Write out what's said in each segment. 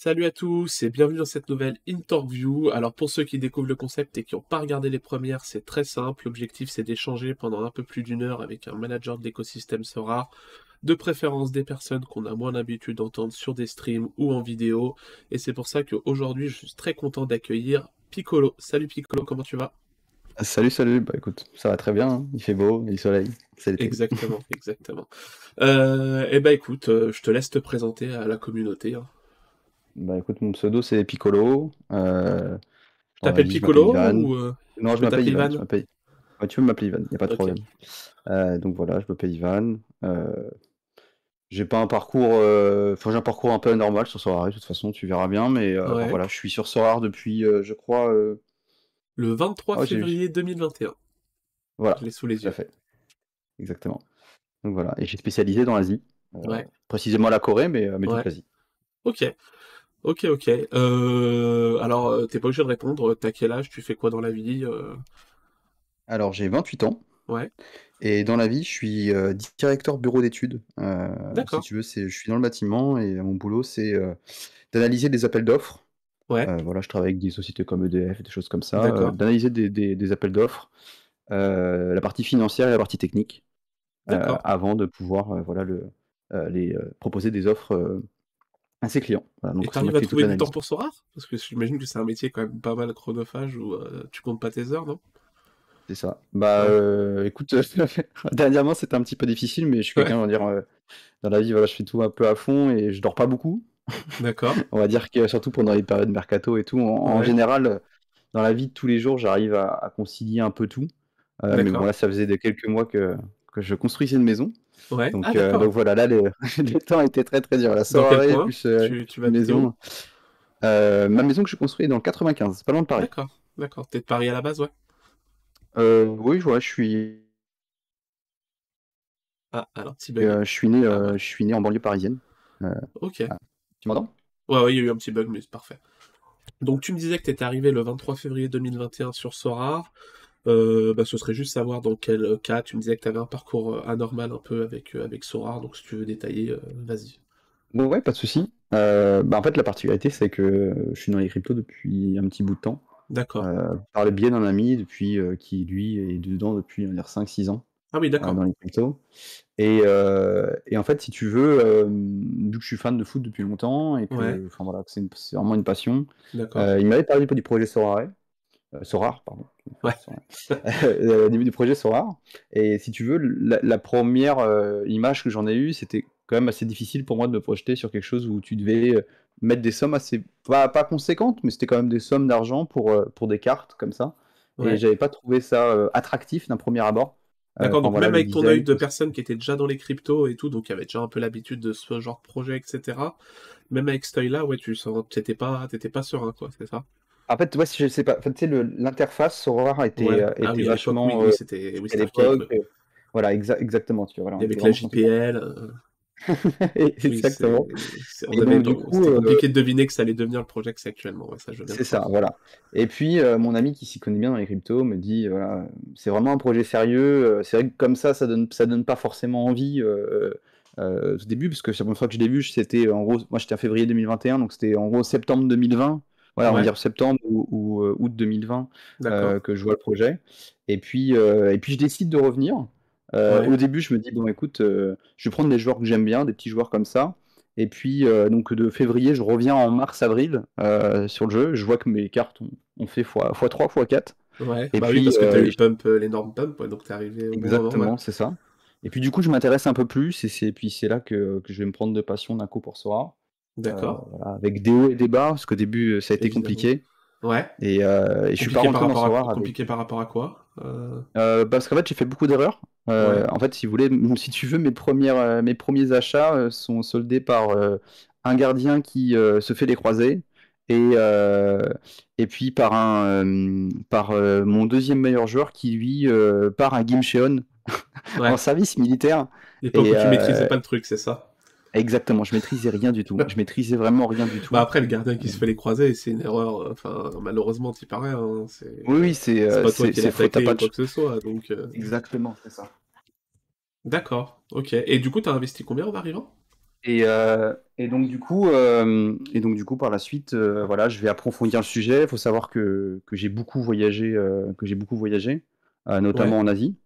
Salut à tous et bienvenue dans cette nouvelle Interview. Alors pour ceux qui découvrent le concept et qui n'ont pas regardé les premières, c'est très simple. L'objectif c'est d'échanger pendant un peu plus d'une heure avec un manager de l'écosystème Sora, de préférence des personnes qu'on a moins l'habitude d'entendre sur des streams ou en vidéo. Et c'est pour ça qu'aujourd'hui je suis très content d'accueillir Piccolo. Salut Piccolo, comment tu vas? Salut, salut, bah écoute, ça va très bien, hein. il fait beau, il y a le soleil. Exactement, exactement. Euh, et bah écoute, euh, je te laisse te présenter à la communauté. hein. Bah écoute, mon pseudo c'est Piccolo. Euh, Tu t'appelles Piccolo ou euh, Non, je m'appelle Ivan. Ouais, tu peux m'appeler Ivan, il n'y a pas de problème. Euh, donc voilà, je m'appelle Ivan. Euh, j'ai pas un parcours, enfin j'ai un parcours un peu anormal sur Sorare, de toute façon, tu verras bien, mais Ouais. voilà, je suis sur Sorare depuis, je crois, Le 23 oh, j'ai février 2021. Voilà, Je l'ai sous les yeux. fait, exactement. Donc voilà, et j'ai spécialisé dans l'Asie, précisément la Corée, mais, mais toute l'Asie. Ok, ok, ok. Euh, alors, euh, t'es pas obligé de répondre. T'as quel âge? Tu fais quoi dans la vie? euh, Alors j'ai 28 ans. Ouais, Et dans la vie, je suis euh, directeur bureau d'études. Euh, si d'accord. tu veux, c'est, je suis dans le bâtiment et mon boulot, c'est euh, d'analyser des appels d'offres. Ouais, Euh, voilà, je travaille avec des sociétés comme EDF, des choses comme ça, euh, d'accord, d'analyser des, des- des appels d'offres, euh, la partie financière et la partie technique, euh, d'accord. avant de pouvoir euh, voilà, le, euh, les, euh, proposer des offres euh, à ses clients. Voilà, Et donc moi t'arrives à trouver du temps pour Sora? Parce que j'imagine que c'est un métier quand même pas mal chronophage où euh, tu comptes pas tes heures, non? C'est ça. Bah Ouais, euh, écoute, dernièrement c'était un petit peu difficile, mais je suis quelqu'un, on va dire, euh, dans la vie, voilà, je fais tout un peu à fond et je dors pas beaucoup. d'accord. On va dire que surtout pendant les périodes mercato et tout, en, général, dans la vie de tous les jours, j'arrive à, à concilier un peu tout. Euh, mais bon, là, ça faisait de quelques mois que, que je construisais une maison. Ouais, ah Donc, euh, donc voilà, là, le, le temps était très très dur. La soirée, plus euh, Tu, tu maison. Euh, ma maison que je construis est dans le 95, c'est pas loin de Paris. D'accord, d'accord. T'es de Paris à la base, ouais? Euh, oui, ouais, je suis, Ah, alors, petit bug. euh, je suis né, Ah, euh, je suis né en banlieue parisienne. Euh, Ok. ah, tu m'entends? Ouais, ouais, il y a eu un petit bug, mais c'est parfait. Donc, tu me disais que tu étais arrivé le 23 février 2021 sur Sora. Euh, bah, ce serait juste savoir dans quel cas. Tu me disais que tu avais un parcours euh, anormal un peu avec, euh, avec Sora. Donc, si tu veux détailler, vas-y. Bon, ouais, pas de souci. Euh, bah, en fait, la particularité, c'est que je suis dans les cryptos depuis un petit bout de temps. D'accord. euh, par le biais d'un ami depuis, qui, lui, est dedans depuis, on va dire, 5-6 ans Ah oui, d'accord. dans les cryptos. Et, euh, et en fait, si tu veux, euh, vu que je suis fan de foot depuis longtemps et que, voilà, c'est vraiment une passion, d'accord. euh, il m'avait parlé du projet Sorare, euh, Sorare, pardon, Ouais. Euh, au début du projet Sorare. Et si tu veux, la, la première euh, image que j'en ai eue, c'était quand même assez difficile pour moi de me projeter sur quelque chose où tu devais euh, mettre des sommes assez, pas, pas conséquentes, mais c'était quand même des sommes d'argent pour, pour des cartes comme ça. Et Ouais. j'avais pas trouvé ça attractif d'un premier abord. D'accord, donc voilà, même avec ton œil de personne qui était déjà dans les cryptos et tout, donc qui avait déjà un peu l'habitude de ce genre de projet, etc. Même avec cet œil-là, ouais, tu sens, t'étais pas, pas serein, quoi, c'est ça? En fait, ouais, si je sais pas. En fait, tu sais, l'interface Sorare était, Ouais. euh, Ah était oui, vachement. oui, euh, c'était, oui, euh, voilà, exa- exactement. Tu vois, voilà, avec la. JPL. euh, Exactement. on avait, du coup, euh, compliqué de deviner que ça allait devenir le projet que c'est actuellement. Ouais, c'est ça, voilà. Et puis, euh, mon ami qui s'y connaît bien dans les cryptos me dit, voilà, c'est vraiment un projet sérieux. C'est vrai que comme ça, ça donne, ça donne pas forcément envie au début, parce que la première fois que je l'ai vu, c'était en gros, moi j'étais en février 2021, donc c'était en gros septembre 2020. Voilà, on va dire septembre ou, ou, euh, août 2020 d'accord. euh, que je vois le projet. Et puis, euh, et puis je décide de revenir. Euh, Ouais, au début, je me dis, bon, écoute, je vais prendre des joueurs que j'aime bien, des petits joueurs comme ça. Et puis, donc de février, je reviens en mars-avril sur le jeu. Je vois que mes cartes ont, ont fait x3, x4. ouais. Et Bah oui, puis, parce que t'as eu le pump, l'énorme pump, donc t'es arrivé au exactement, c'est ça. Et puis, du coup, je m'intéresse un peu plus. Et c'est, puis, c'est là que, que je vais me prendre de passion d'un coup pour Sora. Euh, D'accord, voilà, avec des hauts et des bas, parce qu'au début, euh, ça a été évidemment. compliqué. Ouais. Et, euh, et je suis pas par rentré dans à, avec. compliqué par rapport à quoi? Euh, Euh, parce qu'en fait, j'ai fait beaucoup d'erreurs. Euh, ouais, en fait, si vous voulez, si tu veux, mes premières, euh, mes premiers achats euh, sont soldés par euh, un gardien qui euh, se fait les croisés et, euh, et puis par un, euh, par euh, mon deuxième meilleur joueur qui lui euh, part à Gimcheon en ouais. service militaire. Et où tu maîtrisais euh, pas le truc, c'est ça? Exactement, je maîtrisais rien du tout. Je maîtrisais vraiment rien du Bah tout. après, le gardien qui se fait les croisés, c'est une erreur. Enfin, malheureusement, t'y parais. Hein, c'est Oui, oui, c'est c'est euh, pas toi c'est qui l'as à attaqué pas de... quoi que ce soit. Donc, euh, Exactement, c'est ça. d'accord. Ok. Et du coup, t'as investi combien en arrivant? Et, euh, et donc du coup, euh, et donc du coup, par la suite, euh, voilà, je vais approfondir le sujet. Il faut savoir que, que j'ai beaucoup voyagé, que j'ai beaucoup voyagé, notamment Ouais. en Asie.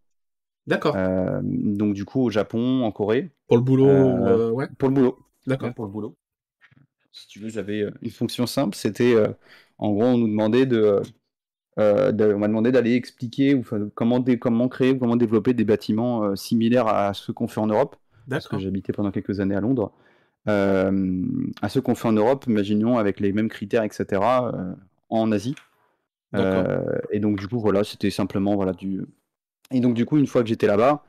D'accord. Euh, donc du coup, au Japon, en Corée, Pour le boulot, euh, euh, ouais. pour le boulot. D'accord. Ouais, pour le boulot. Si tu veux, j'avais une fonction simple. C'était, en gros, on nous demandait de, de- on m'a demandé d'aller expliquer ou, comment, dé- comment créer ou comment développer des bâtiments similaires à ceux qu'on fait en Europe, parce que j'habitais pendant quelques années à Londres. À ceux qu'on fait en Europe, imaginons avec les mêmes critères, etc., en Asie. D'accord. Euh, et donc du coup, voilà, c'était simplement voilà du. Et donc du coup, une fois que j'étais là-bas,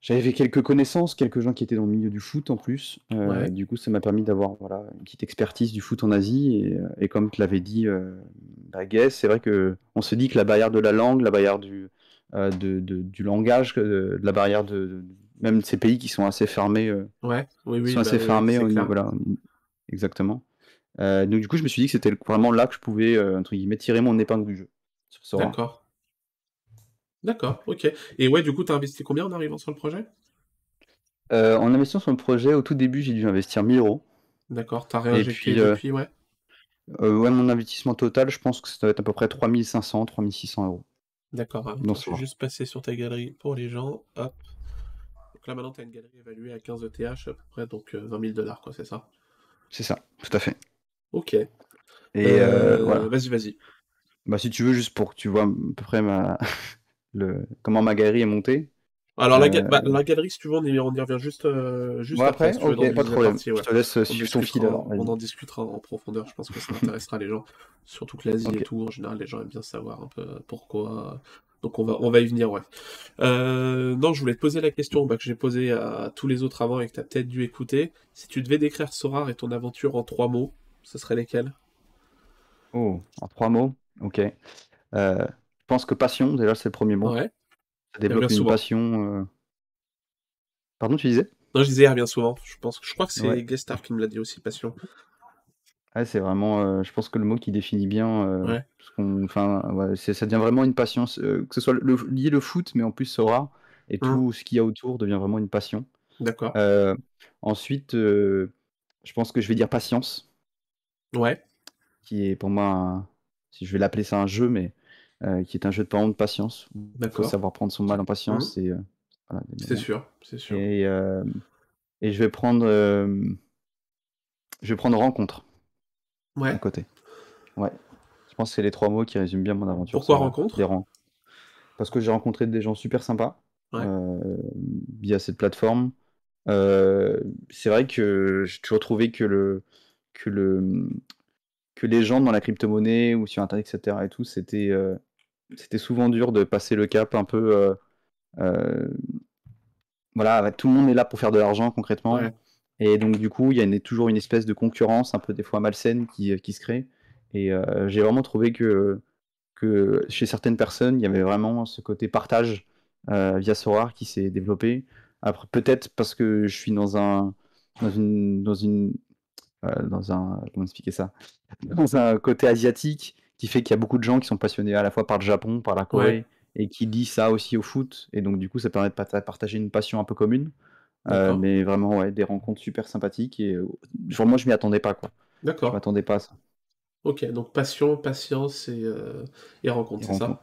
j'avais fait quelques connaissances, quelques gens qui étaient dans le milieu du foot en plus. Euh, Ouais. du coup, ça m'a permis d'avoir voilà une petite expertise du foot en Asie. Et, euh, et comme tu l'avais dit, euh, bah, Guess, c'est vrai que on se dit que la barrière de la langue, la barrière du euh, de, de- du langage, de, de la barrière de, même de ces pays qui sont assez fermés. Ouais. Oui, qui oui, sont bah assez fermés au niveau, voilà, exactement. Donc du coup, je me suis dit que c'était vraiment là que je pouvais, entre guillemets, tirer mon épingle du jeu. D'accord. D'accord, ok. Et ouais, du coup, t'as investi combien en arrivant sur le projet? Euh, en investissant sur le projet, au tout début, j'ai dû investir 1000 euros. D'accord, t'as Et réinjecté puis, euh, depuis, ouais. euh, ouais, mon investissement total, je pense que ça doit être à peu près 3500, 3600 euros. D'accord. Attends, je vais juste passer sur ta galerie pour les gens. Hop. Donc là, maintenant, t'as une galerie évaluée à 15 ETH à peu près, donc euh, 20 000 dollars, quoi, c'est ça? C'est ça, tout à fait. Ok. Et euh, Euh, voilà. Vas-y, vas-y. Bah, si tu veux, juste pour que tu vois à peu près ma... le... comment ma galerie est montée. Alors, la, ga- Euh, bah, la galerie, si tu veux, on y, on y revient juste, euh, juste Ouais, après, si tu veux, pas de problème. partie, ouais. Je te laisse euh, On suivre fil on en discutera en profondeur, je pense que ça intéressera les gens. Surtout que l'Asie et tout, en général, les gens aiment bien savoir un peu pourquoi. Donc on va, on va y venir, ouais. Euh, non, je voulais te poser la question bah, que j'ai posée à tous les autres avant et que tu as peut-être dû écouter. Si tu devais décrire Sorar et ton aventure en trois mots, ce serait lesquels? Oh, en trois mots. Ok. Euh, pense que passion, déjà, c'est le premier mot. Ouais. Ça développe une souvent. passion. euh, Pardon, tu disais? Non, je disais, il revient souvent. Je pense, je crois que c'est Ouais. Guestar qui me l'a dit aussi, passion. Ouais, c'est vraiment, euh, je pense que le mot qui définit bien, euh, Ouais. enfin, ouais, ça devient vraiment une passion, euh, que ce soit le, lié le foot, mais en plus Sora et Hum, tout ce qu'il y a autour devient vraiment une passion. D'accord. Ensuite, je pense que je vais dire patience, Ouais. qui est pour moi, un- si je vais l'appeler ça un jeu, mais euh, qui est un jeu de parents de patience. Il faut savoir prendre son mal en patience et euh, voilà, C'est sûr, c'est sûr. Et, euh, et je vais prendre, je vais prendre rencontre à Ouais. côté. Ouais. Je pense que c'est les trois mots qui résument bien mon aventure. Pourquoi rencontre? Des Parce que j'ai rencontré des gens super sympas Ouais. via cette plateforme. C'est vrai que j'ai toujours trouvé que le que le que les gens dans la crypto-monnaie ou sur internet etc et tout c'était euh, c'était souvent dur de passer le cap un peu euh, euh, voilà tout le monde est là pour faire de l'argent concrètement. Ouais. et donc du coup il y a une- toujours une espèce de concurrence un peu des fois malsaine qui, qui se crée. Et euh, j'ai vraiment trouvé que que chez certaines personnes il y avait vraiment ce côté partage euh, via Sora qui s'est développé. Après peut-être parce que je suis dans un dans une dans une euh, dans un comment expliquer ça? Dans un côté asiatique qui fait qu'il y a beaucoup de gens qui sont passionnés à la fois par le Japon, par la Corée, Ouais. et qui lient ça aussi au foot. Et donc, du coup, ça permet de partager une passion un peu commune. Euh, mais vraiment, ouais, des rencontres super sympathiques. Et euh, genre, moi, je m'y attendais pas, quoi. Je D'accord. m'attendais pas à ça. Ok, donc passion, patience et, euh, et rencontre, Et c'est ça?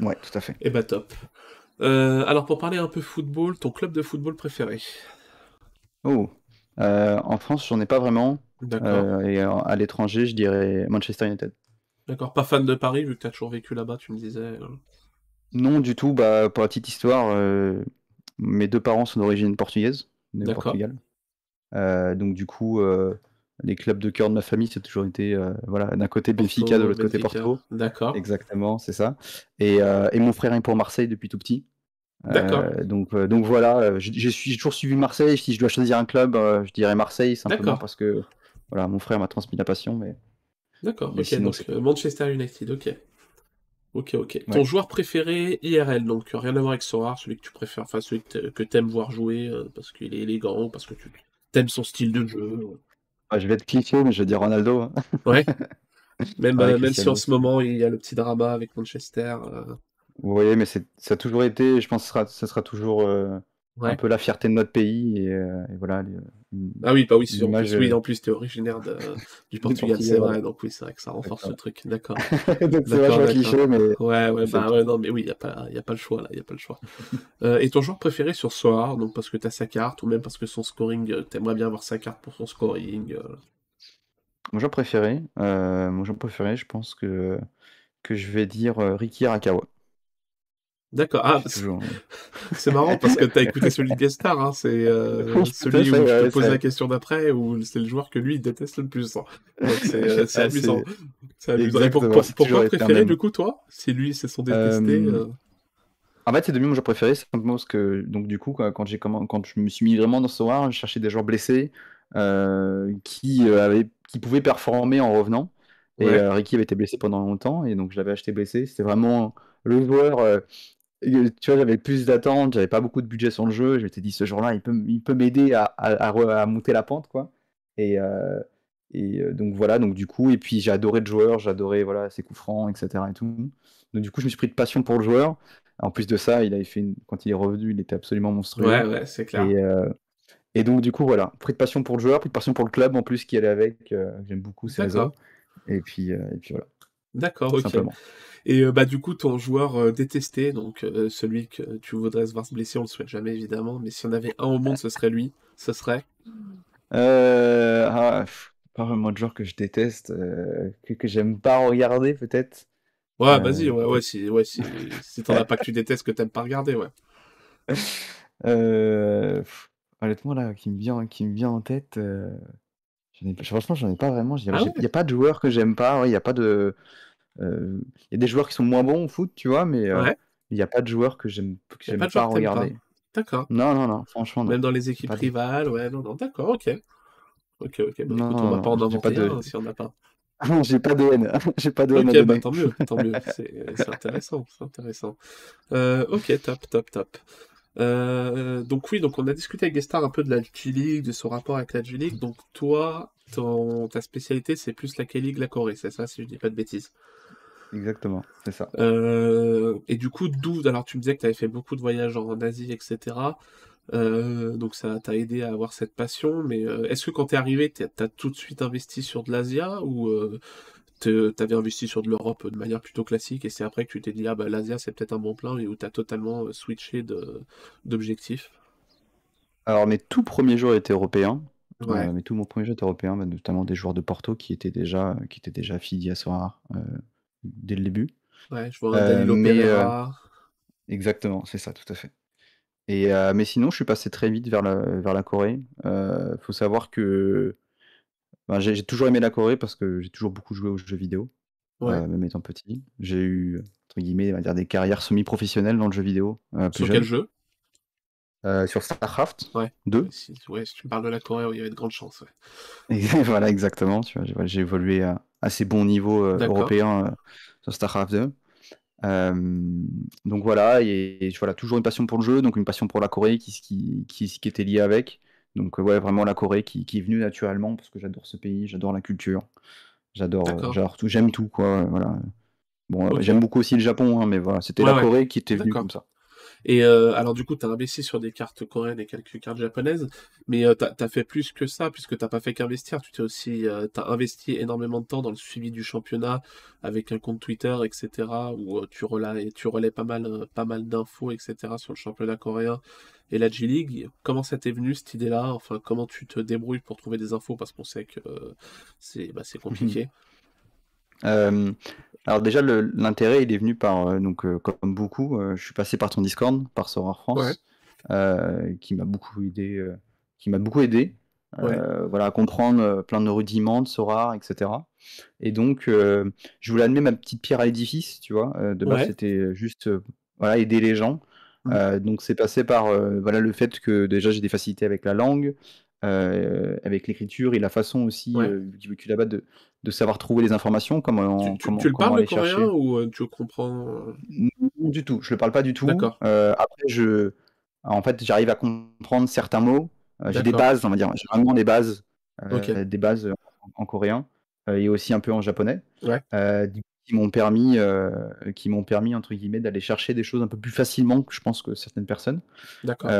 Ouais, tout à fait. Eh bah top. Euh, alors pour parler un peu football, ton club de football préféré? Oh, euh, en France, j'en ai pas vraiment. D'accord. Euh, et euh, à l'étranger, je dirais Manchester United. D'accord. Pas fan de Paris, vu que tu as toujours vécu là-bas, tu me disais. euh. Non, du tout. Bah, pour la petite histoire, euh, mes deux parents sont d'origine portugaise, D'accord. Portugal. Euh, donc du coup, euh, les clubs de cœur de ma famille, c'est toujours été voilà, d'un côté Benfica, de l'autre côté. Porto. D'accord. Exactement, c'est ça. Et, et mon frère est pour Marseille depuis tout petit. D'accord. Donc, donc voilà, j'ai toujours suivi Marseille. Si je dois choisir un club, je dirais Marseille, simplement parce que voilà, mon frère m'a transmis la passion. Mais, D'accord. mais Ok, sinon, donc euh, Manchester United, ok. Ok, ok. Ton joueur préféré IRL, donc euh, rien à voir avec Sora, celui que tu préfères, enfin celui que t'a- que t'aimes voir jouer, euh, parce qu'il est élégant, parce que tu t'aimes son style de jeu. Ouais, je vais être cliché, mais je vais dire Ronaldo. hein. Ouais. Même, Ouais, euh, même si en ce moment il y a le petit drama avec Manchester. euh, Vous voyez, mais ça a toujours été, je pense que sera, ça sera toujours un peu la fierté de notre pays et, euh, et voilà, les- Ah oui, bah oui, en plus, oui, euh, en plus, t'es originaire de, du Portugal, c'est vrai, donc oui, c'est vrai que ça renforce le truc, d'accord. Donc c'est vachement cliché, mais Ouais, ouais, bah ouais, non, mais oui, il n'y a pas, y a pas le choix, là, il a pas le choix. Euh, et ton joueur préféré sur Soar, donc parce que t'as sa carte, ou même parce que son scoring, euh, t'aimerais bien avoir sa carte pour son scoring euh, Mon joueur préféré, euh, mon joueur préféré, je pense que, que je vais dire euh, Ricky Arakawa. D'accord, ah, c'est marrant parce que t'as écouté celui de Guestar, hein, c'est euh, celui où je te pose la question d'après, où c'est le joueur que lui, il déteste le plus. hein. C'est euh, Ah, amusant. c'est- amusant. Et pour, pour, c'est pour toujours toi été un préféré, du coup, toi Si lui, c'est son détesté Euh, euh, En fait, c'est devenu mon joueur préféré, simplement parce que, donc, du coup, quand, quand j'ai commen- quand je me suis mis vraiment dans ce war, je cherchais des joueurs blessés euh, qui, euh, avaient, qui pouvaient performer en revenant. Et Ouais. euh, Ricky avait été blessé pendant longtemps, et donc je l'avais acheté blessé. C'était vraiment le joueur. euh, euh, tu vois, j'avais plus d'attentes, j'avais pas beaucoup de budget sur le jeu. Je m'étais dit, ce jour-là, il peut, il peut m'aider à, à, à monter la pente, quoi. Et, euh, et euh, donc voilà, donc du coup, et puis j'ai adoré le joueur, j'adorais voilà, ses coups francs, etc. Et tout. Donc du coup, je me suis pris de passion pour le joueur. En plus de ça, il avait fait une- quand il est revenu, il était absolument monstrueux. Ouais, ouais, c'est clair. Et, euh, et donc du coup, voilà, pris de passion pour le joueur, pris de passion pour le club en plus qui allait avec. euh, J'aime beaucoup ces réseaux. Et puis, et puis voilà, D'accord, ok. simplement. Et euh, bah du coup, ton joueur euh, détesté, donc euh, celui que tu voudrais se voir se blesser, on le souhaite jamais évidemment, mais si on avait un au monde, ce serait lui. Ce serait? Euh, ah, pff, pas vraiment de joueur que je déteste, que, que j'aime pas regarder peut-être. Ouais, vas-y, ouais, ouais, si, ouais, si, si t'en as pas que tu détestes, que t'aimes pas regarder, ouais. euh, pff, honnêtement là, qui me vient, qui me vient en tête, ai, franchement j'en ai pas vraiment. Il Ah ouais? n'y a pas de joueur que j'aime pas. Il y a pas de, euh, il y a des joueurs qui sont moins bons au foot, tu vois, mais euh, Ouais. il n'y a pas de joueur que j'aime pas pas regarder. D'accord. Non, non, non, franchement non. Même dans les équipes de- rivales, ouais, non, non, d'accord, ok. Ok, ok, bah Non, écoute, on va pas en non, j'ai pas inventer de, un si on n'a pas. j'ai pas de haine, j'ai pas de haine Ok, bah tant mieux, tant mieux, c'est c'est intéressant, c'est intéressant. Euh, ok, top, top, top. Euh, donc oui, donc on a discuté avec Gestar un peu de la G-League, de son rapport avec la G-League. Donc toi, ton, ta spécialité, c'est plus la K-League, la Corée, c'est ça, si je dis pas de bêtises? Exactement, c'est ça. Euh, et du coup, d'où, alors tu me disais que tu avais fait beaucoup de voyages en Asie, etc. Euh, donc ça t'a aidé à avoir cette passion, mais euh, est-ce que quand t'es arrivé, t'as t'as tout de suite investi sur de l'Asia ou te- t'avais investi sur de l'Europe de manière plutôt classique et c'est après que tu t'es dit ah bah l'Asia c'est peut-être un bon plan et où t'as totalement euh, switché d'objectif? Alors mes tout premiers jours étaient européens. Ouais, Euh, tout mon premier jeu était européen, bah, notamment des joueurs de Porto qui étaient déjà, qui étaient déjà affiliés à Sorare euh, dès le début. ouais, je vois un mais exactement, c'est ça, tout à fait. Et mais sinon, je suis passé très vite vers la, vers la Corée. Euh, faut savoir que j'ai j'ai toujours aimé la Corée parce que j'ai toujours beaucoup joué aux jeux vidéo, Ouais. euh, même étant petit. J'ai eu entre guillemets, on va dire, des carrières semi-professionnelles dans le jeu vidéo euh, plus Sur quel jeu? Euh, sur StarCraft Ouais. 2. Ouais, si, ouais, si tu me parles de la Corée, il y avait de grandes chances, ouais. Et voilà, exactement. Tu vois, j'ai évolué à assez bon niveau européen sur StarCraft 2. Euh, donc voilà, et, et voilà, toujours une passion pour le jeu, donc une passion pour la Corée qui, qui, qui, qui était liée avec. Donc euh, ouais, vraiment la Corée qui, qui est venue naturellement parce que j'adore ce pays, j'adore la culture, j'adore, euh, j'adore tout, j'aime tout quoi. Voilà. Bon, j'aime beaucoup aussi le Japon, hein, mais voilà, c'était Ouais, la ouais. Corée qui était venue comme ça. Et euh, alors du coup, tu as investi sur des cartes coréennes et quelques cartes japonaises, mais euh, t'as, t'as fait plus que ça, puisque t'as pas fait qu'investir, tu t'es aussi, euh, t'as investi énormément de temps dans le suivi du championnat avec un compte Twitter, etc., où euh, tu relais, tu relais pas mal, euh, pas mal d'infos, etc., sur le championnat coréen et la G-League. Comment ça t'est venu cette idée-là? Enfin, comment tu te débrouilles pour trouver des infos, parce qu'on sait que euh, c'est, bah, c'est compliqué. Euh, alors déjà, l'intérêt, il est venu par, euh, donc euh, comme beaucoup, euh, je suis passé par ton Discord, par Ouais, France, qui m'a beaucoup aidé, qui m'a beaucoup aidé, ouais, voilà, à comprendre plein de rudiments de Sorare, etc. Et donc, je voulais amener ma petite pierre à l'édifice, tu vois. de base, ouais, c'était juste, voilà, aider les gens. mm, Euh, donc, c'est passé par, voilà, le fait que déjà j'ai des facilités avec la langue, euh, avec l'écriture et la façon aussi, ouais. euh, de, de savoir trouver les informations, Tu, comment, tu, comment, tu le parles le chercher. coréen ou euh, tu comprends? euh? Non, du tout, je le parle pas du tout. Euh, après, je, en fait, j'arrive à comprendre certains mots. J'ai des bases, on va dire, j'ai vraiment des bases, des bases en, en coréen et aussi un peu en japonais, ouais, qui m'ont permis, qui m'ont permis entre guillemets d'aller chercher des choses un peu plus facilement que je pense que certaines personnes. d'accord.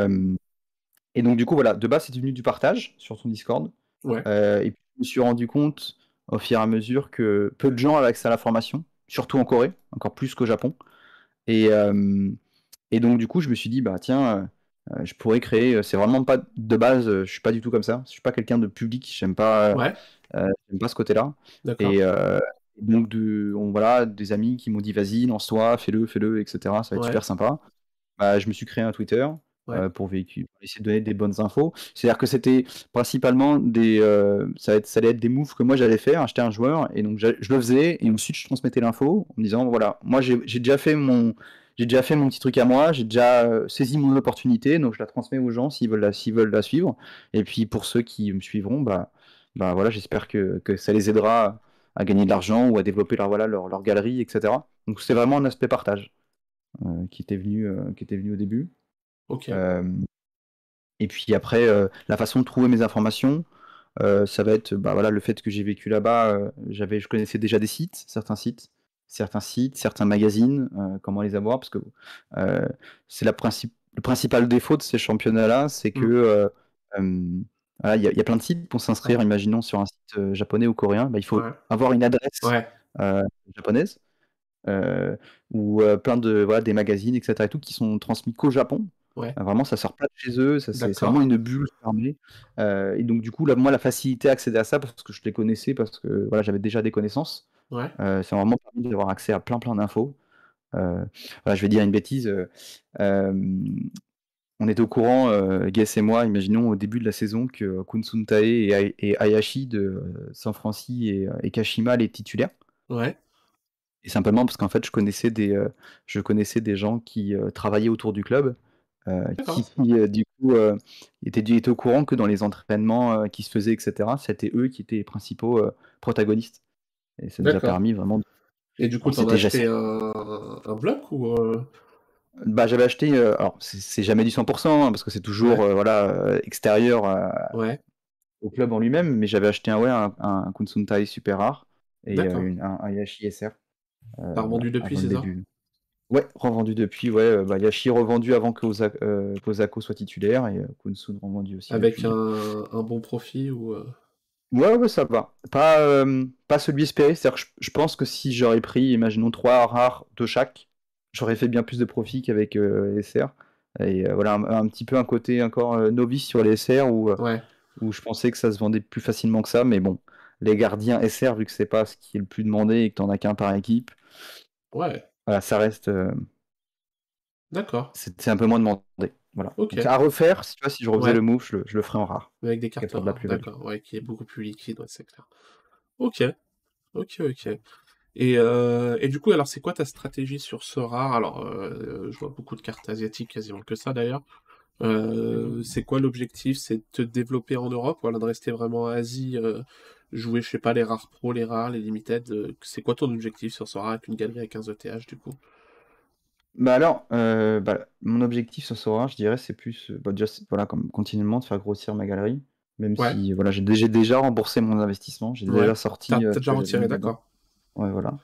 Et donc, du coup, voilà, de base, c'était venu du partage sur ton Discord. Ouais. Euh, et puis, je me suis rendu compte au fur et à mesure que peu de gens avaient accès à la formation, surtout en Corée, encore plus qu'au Japon. Et, euh, et donc, du coup, je me suis dit, bah tiens, euh, je pourrais créer. C'est vraiment pas de base, je suis pas du tout comme ça. Je suis pas quelqu'un de public, j'aime pas, Ouais. pas ce côté-là. Et donc, de, on, voilà, des amis qui m'ont dit, vas-y, lance-toi, fais-le, fais-le, etc. Ça va être Ouais. super sympa. Bah, je me suis créé un Twitter. Euh, pour véhiculer, essayer de donner des bonnes infos. C'est-à-dire que c'était principalement des, euh, ça, être- ça allait être des moves que moi j'allais faire, acheter un joueur, et donc je le faisais, et ensuite je transmettais l'info en me disant voilà, moi j'ai déjà fait mon, j'ai déjà fait mon petit truc à moi, j'ai déjà euh, saisi mon opportunité, donc je la transmets aux gens s'ils veulent veulent la suivre. Et puis pour ceux qui me suivront, bah, bah voilà, j'espère que, que ça les aidera à gagner de l'argent ou à développer leur, voilà, leur, leur galerie, etc. Donc c'est vraiment un aspect partage qui était venu, qui était venu au début. Ok. Euh, et puis après, euh, la façon de trouver mes informations, euh, ça va être bah, voilà, le fait que j'ai vécu là-bas, j'avais, je connaissais déjà des sites, certains sites, certains sites, certains magazines, euh, comment les avoir, parce que euh, c'est la le principal défaut de ces championnats-là, c'est que Mm. euh, voilà, il y, a- il y a plein de sites pour s'inscrire, imaginons sur un site japonais ou coréen, bah, il faut Ouais. avoir une adresse Ouais. japonaise, ou plein de voilà, des magazines, etc. et tout, qui sont transmis qu'au Japon. Ouais. Euh, Vraiment, ça sort pas de chez eux, c'est c'est vraiment une bulle fermée. Euh, et donc, du coup, là, moi, la facilité à accéder à ça, parce que je les connaissais, parce que voilà, j'avais déjà des connaissances, Ouais. euh, ça m'a vraiment permis d'avoir accès à plein, plein d'infos. Euh, voilà, je vais dire une bêtise. euh, on était au courant, Guess et moi, imaginons au début de la saison, que Kun Suntae et, et Hayashi de San Francisco et, et Kashima les titulaires. Ouais. Et simplement parce qu'en fait, je connaissais des, euh, je connaissais des gens qui euh, travaillaient autour du club, euh, D'accord. qui, euh, du coup euh, étaient, étaient au courant que dans les entraînements qui se faisaient, etc., c'était eux qui étaient les principaux protagonistes. Et ça nous a permis vraiment. de- Et du coup, t'en as acheté un, un bloc ou Bah, j'avais acheté, euh, alors c'est jamais du 100%, hein, parce que c'est toujours Ouais. euh, voilà, euh, extérieur Ouais. au club en lui-même, mais j'avais acheté un, ouais, un, un Kunsuntai super rare et une- un, un Yashi SR. T'as revendu depuis, c'est ça? début. Ouais, revendu depuis, ouais. euh, bah, Yashi revendu avant que Osa- euh, soit titulaire et euh, Kunsun revendu aussi Avec un, un bon profit ou Ouais, ouais, ça va. Pas, euh, pas celui espéré, c'est-à-dire que je, pense que si j'aurais pris, imaginons, trois rares de chaque, j'aurais fait bien plus de profit qu'avec euh, SR. Et euh, voilà, un, un petit peu un côté encore novice sur les SR où, Ouais. où je pensais que ça se vendait plus facilement que ça, mais bon, les gardiens SR, vu que c'est pas ce qui est le plus demandé et que t'en as qu'un par équipe, Ouais. Voilà, ça reste. euh, D'accord. c'est un peu moins demandé. Voilà. Ok. Donc, à refaire, si tu vois, si je refaisais Ouais. le move, je le, je le ferais en rare. Avec des cartes soit de la rares. D'accord. Ouais, qui est beaucoup plus liquide, ouais, c'est clair. Ok. Ok, ok. Et, euh, et du coup, alors c'est quoi ta stratégie sur ce rare? Alors, euh, je vois beaucoup de cartes asiatiques, quasiment que ça d'ailleurs. Euh, c'est quoi l'objectif? C'est de te développer en Europe ou alors de rester vraiment en Asie, jouer, je sais pas, les rares pro, les rares, les limited? euh, c'est quoi ton objectif sur ce rare avec une galerie à 15 ETH du coup? Bah alors, euh, bah, mon objectif sur ce rare, je dirais, c'est plus, euh, bah, voilà, comme continuellement de faire grossir ma galerie. Même Ouais. si, voilà, j'ai déjà, déjà remboursé mon investissement, j'ai Ouais. déjà sorti T'as déjà retiré, d'accord. Ouais, voilà.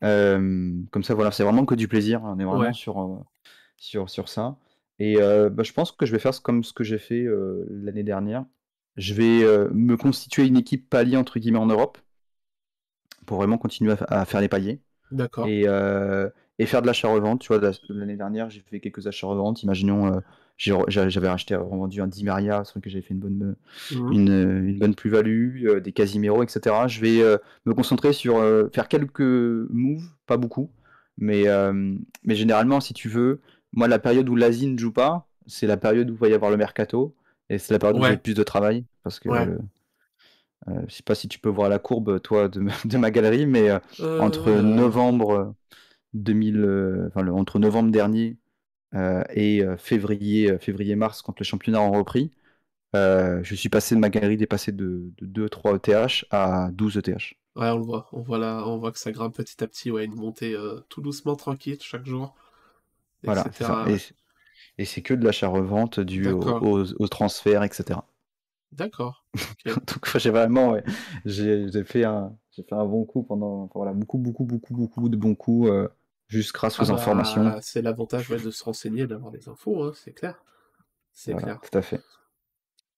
Comme ça, voilà, c'est vraiment que du plaisir. On est vraiment Ouais. sur, sur, sur ça. Et bah, je pense que je vais faire comme ce que j'ai fait l'année dernière. Je vais euh, me constituer une équipe palier, entre guillemets, en Europe, pour vraiment continuer à, fa- à faire les paliers. D'accord. Et, euh, et faire de l'achat-revente. Tu vois, l'année dernière, j'ai fait quelques achats-reventes. Imaginons, euh, j'avais acheté, revendu un Di Maria, sur lequel j'avais fait une bonne, une, une bonne plus-value, des Casimiro, etc. Je vais me concentrer sur faire quelques moves, pas beaucoup, mais, mais généralement, si tu veux, moi, la période où l'Asie ne joue pas, c'est la période où il va y avoir le mercato, et c'est la période où j'ai le plus de travail, parce que Ouais. euh, euh, je sais pas si tu peux voir la courbe, toi, de, ma- de ma galerie, mais euh, entre novembre 2000, euh, enfin, le- entre novembre dernier et février, février-mars, quand les championnats ont repris, je suis passé de ma galerie dépassée de, de 2-3 ETH à 12 ETH. Ouais, on le voit. On voit là, on voit que ça grimpe petit à petit, ouais, une montée euh, tout doucement, tranquille, chaque jour, Voilà, etc. Et, et c'est que de l'achat-revente dû au, aux transferts, etc. D'accord. Ok. Donc j'ai vraiment, ouais, j'ai fait un, j'ai fait un bon coup pendant, voilà, beaucoup, beaucoup, beaucoup, beaucoup de bons coups, euh, juste grâce Ah aux informations. bah, c'est l'avantage ouais, de se renseigner, d'avoir des infos, hein, c'est clair. C'est Voilà, clair. tout à fait.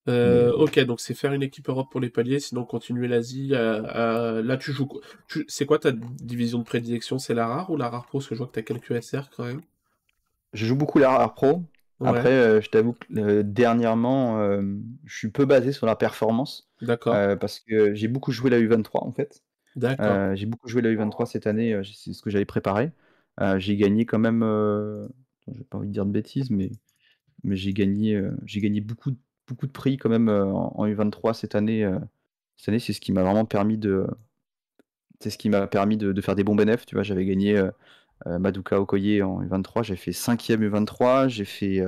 Euh, ok, donc c'est faire une équipe Europe pour les paliers, sinon continuer l'Asie. là, tu joues. Tu... C'est quoi ta division de prédilection? C'est la rare ou la rare pro? Parce que je vois que tu as quelques SR quand même. Je joue beaucoup la rare pro. Après, euh, je t'avoue que euh, dernièrement, je suis peu basé sur la performance. D'accord. parce que j'ai beaucoup joué la U23 en fait. D'accord. j'ai beaucoup joué la U23 cette année, c'est ce que j'avais préparé. j'ai gagné quand même, j'ai pas envie de dire de bêtises, mais, mais j'ai gagné, j'ai gagné beaucoup de beaucoup de prix quand même euh, en, U23 cette année. Euh, cette année, c'est ce qui m'a vraiment permis de. C'est ce qui m'a permis de, faire des bons bénéfices. Tu vois, j'avais gagné euh, Maduka Okoye en U23, j'ai fait 5ème U23, j'ai fait,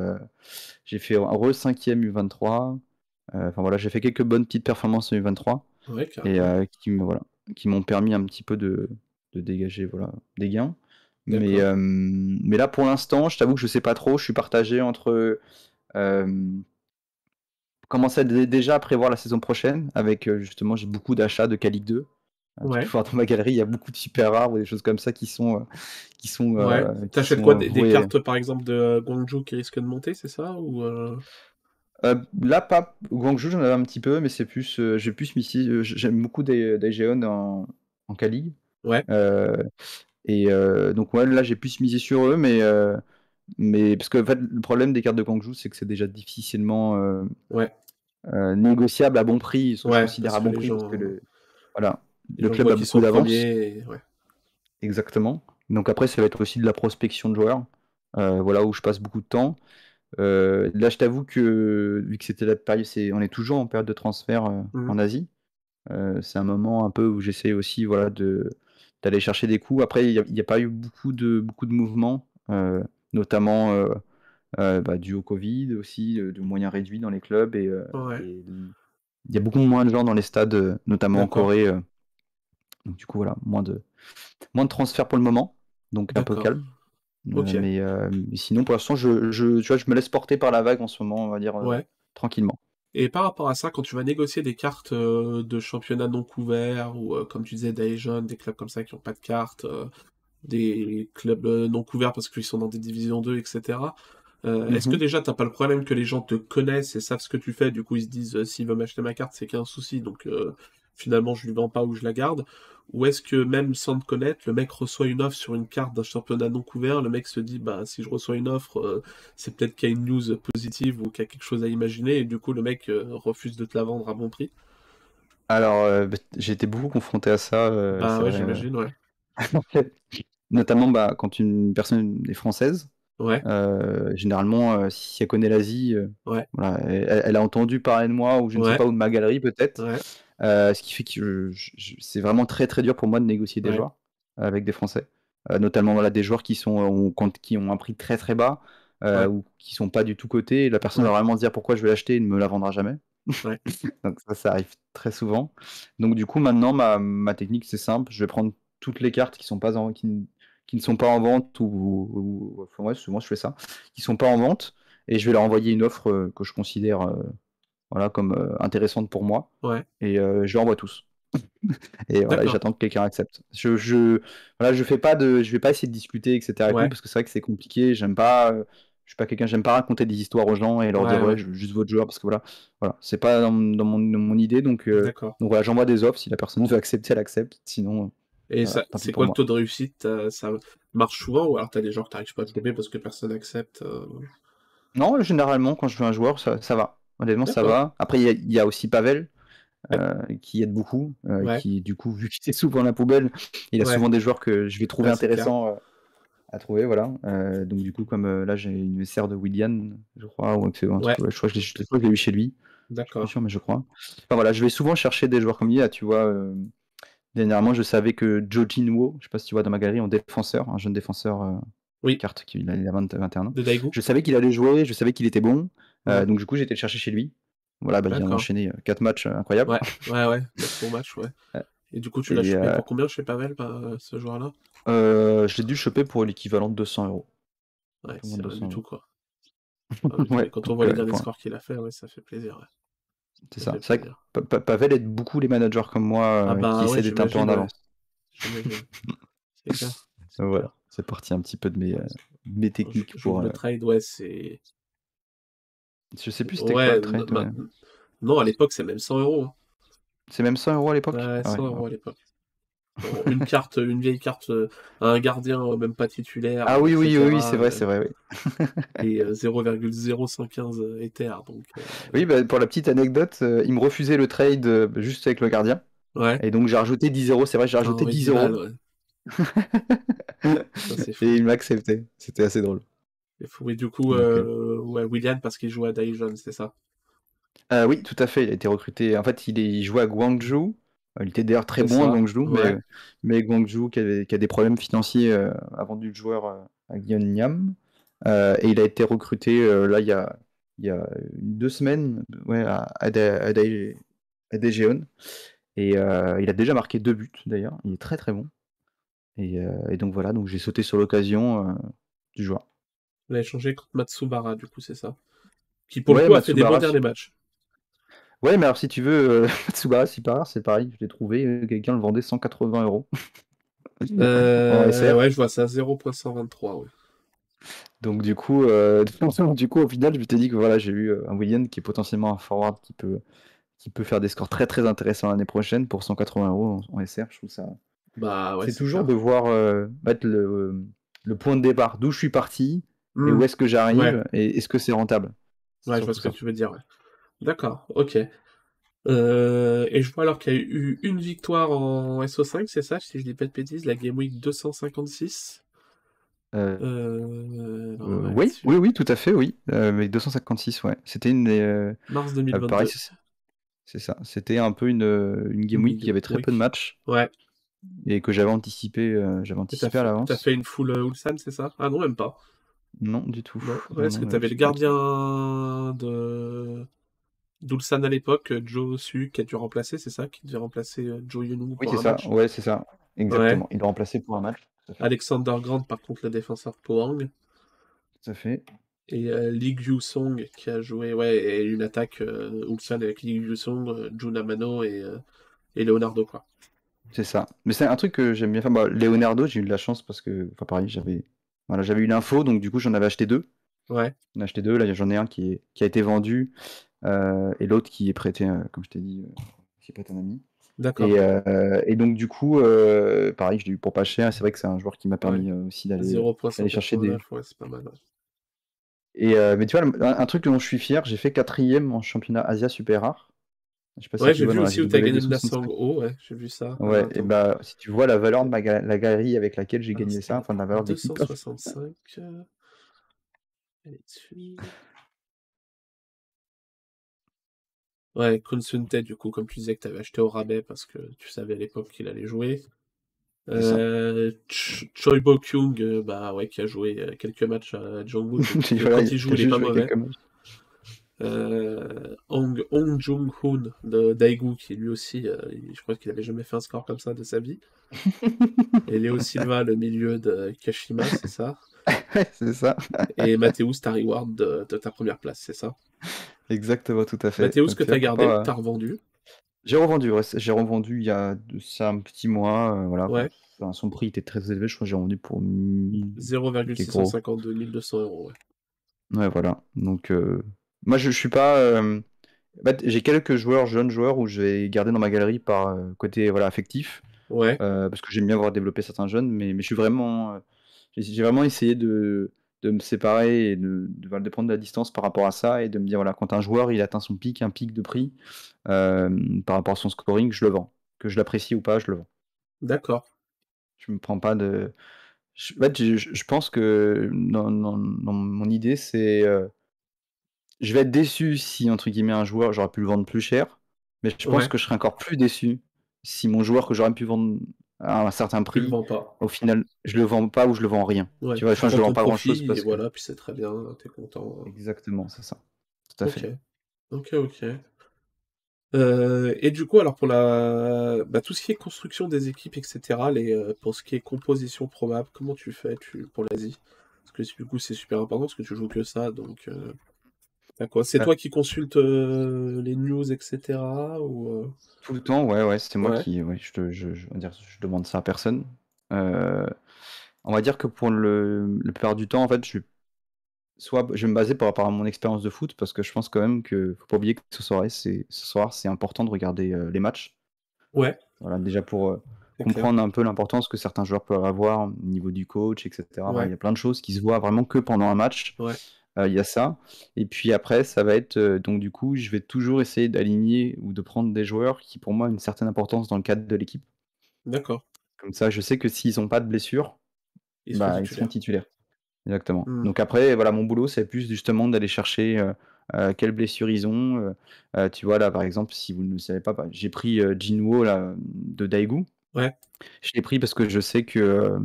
j'ai fait re 5ème U23. Enfin voilà, j'ai fait quelques bonnes petites performances en U23 et qui me voilà, qui m'ont permis un petit peu de, de dégager voilà des gains. Mais, mais là pour l'instant, je t'avoue que je sais pas trop. Je suis partagé entre commencer déjà à prévoir la saison prochaine avec euh, justement j'ai beaucoup d'achats de Calic 2. Euh. Dans ma galerie, il y a beaucoup de super rares ou des choses comme ça qui sont. Euh, qui sont ouais. T'achètes quoi des, cartes par exemple de Guangzhou qui risquent de monter, c'est ça ou Là, pas. Guangzhou, j'en avais un petit peu, mais c'est plus. j'ai plus mis J'aime beaucoup des, des en, en Cali. Ouais. et donc, ouais, là, j'ai plus misé sur eux, mais mais parce que en fait, le problème des cartes de Guangzhou, c'est que c'est déjà difficilement euh, ouais. euh, négociable à bon prix. Ils sont ouais, à bon prix parce que le, voilà, le club a beaucoup d'avance. Ouais. Exactement. Donc après, ça va être aussi de la prospection de joueurs. Euh, voilà où je passe beaucoup de temps. Euh, là, je t'avoue que vu que c'était la période, on est toujours en période de transfert mmh. en Asie. c'est un moment un peu où j'essaie aussi, voilà, de d'aller chercher des coups. Après, il n'y a, a, pas eu beaucoup de beaucoup de mouvements notamment euh, euh, bah, dû au Covid aussi, de moyens réduits dans les clubs. Et, euh, il y a beaucoup moins de gens dans les stades, notamment en Corée. Donc du coup, voilà, moins de, moins de transferts pour le moment, donc un peu calme. mais, sinon, pour l'instant, je, je, tu vois, je me laisse porter par la vague en ce moment, on va dire, tranquillement. Et par rapport à ça, quand tu vas négocier des cartes de championnat non couverts, ou comme tu disais, jeunes des clubs comme ça qui n'ont pas de cartes, des clubs euh, non couverts parce qu'ils sont dans des divisions 2, etc. Euh, est-ce que mhm. déjà t'as pas le problème que les gens te connaissent et savent ce que tu fais, du coup ils se disent euh, s'il veut m'acheter ma carte c'est qu'un souci, donc finalement je lui vends pas ou je la garde Ou est-ce que même sans te connaître, le mec reçoit une offre sur une carte d'un championnat non couvert, le mec se dit bah si je reçois une offre, c'est peut-être qu'il y a une news positive ou qu'il y a quelque chose à imaginer et du coup le mec refuse de te la vendre à bon prix Alors bah, j'ai été beaucoup confronté à ça. bah ouais j'imagine ouais. Notamment bah, quand une personne est française. Ouais. Euh, généralement, euh, si elle connaît l'Asie, euh, ouais. voilà, elle, a entendu parler de moi ou je ne sais pas, ou de ma galerie peut-être. Ce qui fait que c'est vraiment très très dur pour moi de négocier des joueurs avec des Français. notamment voilà, des joueurs qui, sont, qui ont un prix très très bas ou qui sont pas du tout cotés. La personne va vraiment se dire pourquoi je vais l'acheter et ne me la vendra jamais. Donc ça, ça arrive très souvent. Donc du coup, maintenant, ma, ma technique, c'est simple. Je vais prendre toutes les cartes qui sont pas en, qui, qui ne sont pas en vente ou, enfin, souvent je fais ça, qui sont pas en vente et je vais leur envoyer une offre euh, que je considère euh, voilà comme euh, intéressante pour moi ouais. et je leur envoie tous. et voilà, j'attends que quelqu'un accepte. Je, je voilà, je fais pas de, je vais pas essayer de discuter etc. parce que c'est vrai que c'est compliqué. J'aime pas, je suis pas quelqu'un, j'aime pas raconter des histoires aux gens et leur dire ouais, juste votre joueur parce que voilà, voilà, c'est pas dans, mon, mon, idée donc donc voilà, j'envoie des offres si la personne veut accepter, elle accepte. Sinon et c'est quoi le taux de réussite Ça marche souvent ou alors t'as des gens que t'arrives pas à trouver parce que personne n'accepte euh? Non, généralement, quand je veux un joueur, ça, ça va. Honnêtement, ça va. Après, il y, a aussi Pavel. Euh, qui aide beaucoup, euh, qui du coup, vu qu'il est souvent la poubelle, il a souvent des joueurs que je vais trouver intéressants à trouver, voilà. donc du coup, comme là j'ai une SR de William, je crois, ou je crois que je l'ai eu chez lui. D'accord. sûr, mais je crois. Enfin voilà, je vais souvent chercher des joueurs comme lui, là, tu vois. Dernièrement, je savais que Joe Jinwo, je sais pas si tu vois dans ma galerie, en défenseur, un jeune défenseur euh, oui. carte qui il a 21 ans. De Je savais qu'il allait jouer, je savais qu'il était bon. Euh, donc du coup, j'ai été le chercher chez lui. Voilà, bah, il a enchaîné 4 euh, matchs incroyables. Ouais, ouais, ouais, 4 matchs, ouais. Et du coup, tu l'as chopé pour combien chez Pavel, ce joueur-là? Je l'ai dû choper pour l'équivalent de 200 euros. Ouais, c'est rien du tout, quoi. ouais, quand on voit les derniers scores qu'il a fait, ouais, ça fait plaisir. C'est ça. C'est vrai que Pavel aide beaucoup les managers comme moi ah euh, bah qui essaient d'être un peu en avance. c'est clair. Voilà, c'est parti un petit peu de mes, euh, mes techniques je, pour. Le euh, trade, ouais, c'est. Je sais plus c'était quoi le trade. Non, à l'époque, c'est même 100 euros. hein. C'est même 100 euros à l'époque? Ouais, Ah 100 ouais. euros à l'époque. Bon, une carte, une vieille carte, euh, un gardien euh, même pas titulaire. Ah oui, oui, oui, c'est vrai, euh, c'est vrai, oui. Et euh, 0,0115 Ether. Donc, euh, Oui, bah, pour la petite anecdote, il me refusait le trade juste avec le gardien. ouais. Et donc j'ai rajouté 10 euros, c'est vrai, j'ai rajouté En 10 original, euros. ouais. Et il m'a accepté. C'était assez drôle. Et du coup, euh, ouais, William, parce qu'il joue à Daejeon, c'est ça? Euh, oui, tout à fait. Il a été recruté. En fait, il, est, il jouait à Guangzhou. Euh, Il était d'ailleurs très bon à Guangzhou, ouais. mais, mais Guangzhou qui, avait- qui a des problèmes financiers euh, a vendu le joueur euh, à Gyeongnam. Euh, et il a été recruté euh, là il y a, il y a deux semaines ouais, à, à, Da- à Dae- à Daejeon. Et euh, il a déjà marqué deux buts d'ailleurs. Il est très très bon. Et, euh, et donc voilà, donc j'ai sauté sur l'occasion euh, du joueur. Il a échangé contre Matsubara, du coup, c'est ça Qui, pour Ouais, le coup, a fait des bons Matsubara, derniers matchs. Ouais, mais alors si tu veux, euh, Tsubara, si par c'est pareil, je l'ai trouvé, euh, quelqu'un le vendait 180 euros. Euh, ouais, je vois ça, 0.123, ouais. Donc du coup, euh, du coup, au final, je m'étais dit que voilà, j'ai eu un William qui est potentiellement un forward qui peut, qui peut faire des scores très très intéressants l'année prochaine pour 180 euros en, en SR. Je trouve ça. Bah ouais, c'est toujours clair. de voir euh, mettre le, le point de départ, d'où je suis parti et Hmm. où est-ce que j'arrive Ouais. et est-ce que c'est rentable? Ouais, je vois ce que tu veux dire, ouais. D'accord, ok. Euh, et je vois alors qu'il y a eu une victoire en SO5, c'est ça, si je dis pas de bêtises, la Game Week 256. Euh, Euh, non, ouais, oui, oui, oui, tout à fait, oui. Mais 256, ouais. C'était une des, Mars euh, 2022. pareil, c'est ça. C'était un peu une, une game week qui avait très week. peu de matchs Ouais. et que j'avais anticipé, j'avais Et t'as anticipé à t'as l'avance. fait une full Ulsan, c'est ça? Ah non, même pas. Non, du tout. Ouais, parce que j'ai le gardien de d'Ulsan à l'époque, euh, Joe Su, qui a dû remplacer, c'est ça? Qui devait remplacer euh, Joe Yunu Oui, c'est ça. match? Ouais, c'est ça. Ouais. Exactement. Il l'a remplacé pour un match. Alexander Grant, par contre, le défenseur Pohang. Tout à fait. Et euh, Lee Gyu-song qui a joué, ouais, et une attaque euh, Ulsan avec Lee Gyu-song, euh, Jun Amano et, euh, et Leonardo, quoi. C'est ça. Mais c'est un truc que j'aime bien faire. Bah, Leonardo, j'ai eu de la chance parce que, enfin, pareil, j'avais, voilà, j'avais eu l'info, donc du coup, j'en avais acheté deux. Ouais, J'en ai acheté deux. Là, j'en ai un qui, est, qui a été vendu euh, et l'autre qui est prêté, euh, comme je t'ai dit, euh, qui est prêté à un ami. d'accord. Et, et donc, du coup, pareil, je l'ai eu pour pas cher. C'est vrai que c'est un joueur qui m'a permis aussi d'aller chercher des. 0.189, ouais, c'est pas mal. ouais. Et, mais tu vois, un, un truc dont je suis fier, j'ai fait quatrième en championnat Asia Super Rare. Je sais pas si Ouais, tu j'ai vu la aussi où t'as JW gagné le 265. Nassang haut, ouais, j'ai vu ça. Ouais, Alors, et bah, si tu vois la valeur de ma ga- la galerie avec laquelle j'ai gagné ça, enfin la valeur de l'équipe. 265. euh, Allez, dessus. Ouais, Kunsunte, du coup, comme tu disais que tu avais acheté au rabais parce que tu savais à l'époque qu'il allait jouer. Euh, Ch- Choi Bo Kyung, euh, bah ouais, qui a joué euh, quelques matchs à euh, voilà, quand il joue, il est pas mauvais. Euh, Hong, Hong Jung-hoon de Daegu, qui lui aussi, euh, je crois qu'il avait jamais fait un score comme ça de sa vie. Et Léo Silva, le milieu de Kashima, c'est ça. C'est ça. Et Mathéus, ta reward de, de ta première place, c'est ça. Exactement, tout à fait. Mathéus, que tu t'as vois, gardé, pas- que t'as revendu. J'ai revendu, ouais, j'ai revendu il y a ça un petit mois, euh, voilà. Ouais. Enfin, son prix était très élevé, je crois que j'ai revendu pour 1000. 0,652 1200 euros. Ouais. Ouais, voilà. Donc, euh, moi, je, je suis pas. euh, en fait, j'ai quelques joueurs, jeunes joueurs, où je vais garder dans ma galerie par euh, côté voilà, affectif, Ouais, euh, parce que j'aime bien voir développer certains jeunes, mais, mais je suis vraiment. euh, j'ai j'ai vraiment essayé de, de me séparer et de, de, voilà, de prendre de la distance par rapport à ça et de me dire, voilà, quand un joueur il atteint son pic, un pic de prix, euh, par rapport à son scoring, je le vends. Que je l'apprécie ou pas, je le vends. d'accord. Je me prends pas de. Je, en fait, je, je pense que dans, dans- dans mon idée, c'est. euh, je vais être déçu si, entre guillemets, un joueur, j'aurais pu le vendre plus cher, mais je pense Ouais. que je serais encore plus déçu si mon joueur que j'aurais pu vendre à un certain Tu le prix, vends pas. au final, je le vends pas ou je le vends rien. Ouais, Tu vois, enfin, je le vends pas grand chose parce et que. voilà, puis c'est très bien, t'es content. Exactement, c'est ça. Tout à fait. ok, ok. Euh, et du coup, alors pour la, bah, tout ce qui est construction des équipes, etc., les, euh, pour ce qui est composition probable, comment tu fais tu, pour l'Asie? Parce que du coup, c'est super important parce que tu joues que ça, donc euh, C'est Ouais. toi qui consultes euh, les news, etc., ou euh, Tout le temps, ouais, ouais, c'est moi Ouais. qui, ouais, je, te- je, je, on va dire, je demande ça à personne. Euh, on va dire que pour le, la plupart du temps, en fait, je, soit je vais me baser par rapport à mon expérience de foot parce que je pense quand même que faut pas oublier que ce soir, c'est ce soir, c'est important de regarder, les matchs. Ouais. Voilà, déjà pour, comprendre un peu l'importance que certains joueurs peuvent avoir au niveau du coach et cetera. Voilà, il y a plein de choses qui se voient vraiment que pendant un match. Ouais. Heu, il y a ça et puis après ça va être, heu, donc du coup, je vais toujours essayer d'aligner ou de prendre des joueurs qui pour moi ont une certaine importance dans le cadre de l'équipe. D'accord. Comme ça, je sais que s'ils ont pas de blessure, Ils sont bah, ils titulaires. Exactement. Mmh. Donc après, voilà, mon boulot, c'est plus justement d'aller chercher, heu, quelles blessures ils ont, tu vois, là, par exemple, si vous ne le savez pas, bah, j'ai pris, là, de Daegu. Ouais. Je l'ai pris parce que je sais que,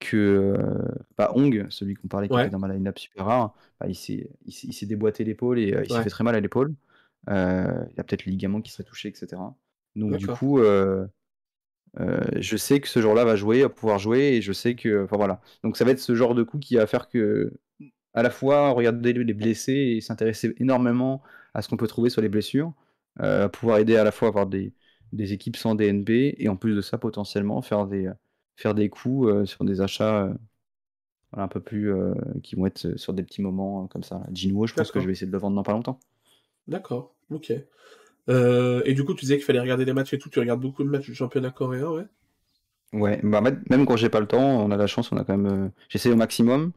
que, heu, bah, Hong, celui qu'on parlait qui Ouais. était dans ma line-up super rare, bah, il s'est déboîté l'épaule et heu, il s'est Ouais. fait très mal à l'épaule. Heu, il y a peut-être le ligament qui serait touché et cetera. Donc du coup, je sais que ce joueur-là va jouer, va pouvoir jouer et je sais que enfin voilà. Donc ça va être ce genre de coup qui va faire que, à la fois regarder les blessés et s'intéresser énormément à ce qu'on peut trouver sur les blessures, pouvoir aider à la fois à avoir des des équipes sans DNB et en plus de ça, potentiellement faire des, faire des coups, heu, sur des achats, heu, voilà un peu plus, heu, qui vont être sur des petits moments comme ça. Jinwoo, je pense que je vais essayer de le vendre dans pas longtemps. D'accord, OK. Et du coup, tu disais qu'il fallait regarder les matchs et tout, tu regardes beaucoup de matchs du championnat coréen, ouais? Ouais, bah, même même quand j'ai pas le temps, on a la chance, on a quand même, j'essaie au maximum,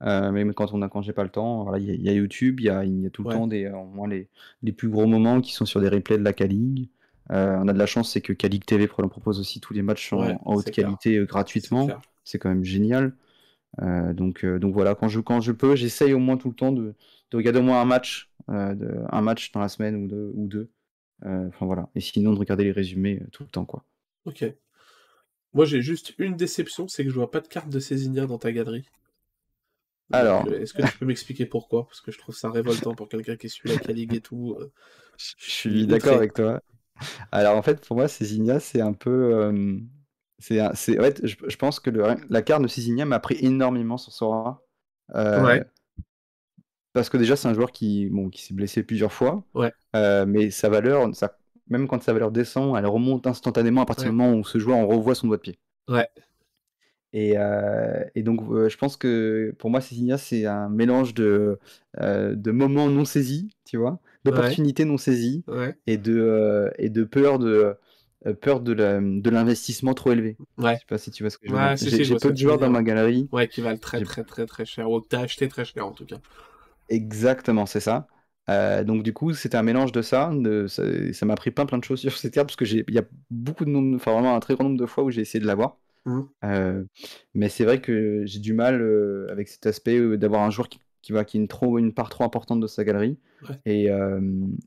même quand on a quand j'ai pas le temps, voilà, il y a il y a YouTube, il y a il y a tout le Ouais. temps des, au moins les les plus gros moments qui sont sur des replays de la K-League. Heu, on a de la chance, c'est que K-League TV pro propose aussi tous les matchs Ouais, en haute clair. qualité, C'est gratuitement. C'est quand même génial. Heu, donc voilà, quand je quand je peux, j'essaye au moins tout le temps de de regarder au moins un match, de un match dans la semaine ou 2 ou 2. Heu, enfin voilà et sinon de regarder les résumés, tout le temps, quoi. OK. Moi, j'ai juste une déception, c'est que je vois pas de carte de Cézinha dans ta galerie. Donc, Alors est-ce que tu peux m'expliquer pourquoi? Parce que je trouve ça révoltant pour quelqu'un qui suit la K-League et tout, Je suis d'accord avec toi. Alors en fait, pour moi, Cézinha, c'est un peu, hem, c'est en fait, je je pense que le la carte de Cézinha m'a appris énormément sur Sora. Heu Ouais. parce que déjà, c'est un joueur qui, bon, qui s'est blessé plusieurs fois, Ouais. heu, mais sa valeur, même quand sa valeur descend, elle remonte instantanément à partir Ouais. du moment où ce joueur, on revoit son doigt de pied. Ouais. Et donc je pense que pour moi, Cézinha, c'est un mélange de, de moments non saisis, tu vois? Ouais. D'opportunités non saisies Ouais. et de, heu et de peur de, heu, peur de la de l'investissement trop élevé. Je Ouais. sais pas si tu vois ce que je veux dire? Ouais, si, J'ai si, je peu de joueurs dans ma galerie. Ouais, qui valent très, très, très, très cher ou que tu as acheté très cher, en tout cas. Exactement, c'est ça. Heu, donc du coup, c'était un mélange de ça, de ça ça m'a appris plein, plein de choses sur cette carte parce que j'ai il y a beaucoup de nombre, enfin vraiment un très grand nombre de fois où j'ai essayé de l'avoir. Mmh. Mais c'est vrai que j'ai du mal, avec cet aspect, d'avoir un joueur qui qui va qui a une trop une part trop importante de sa galerie Ouais.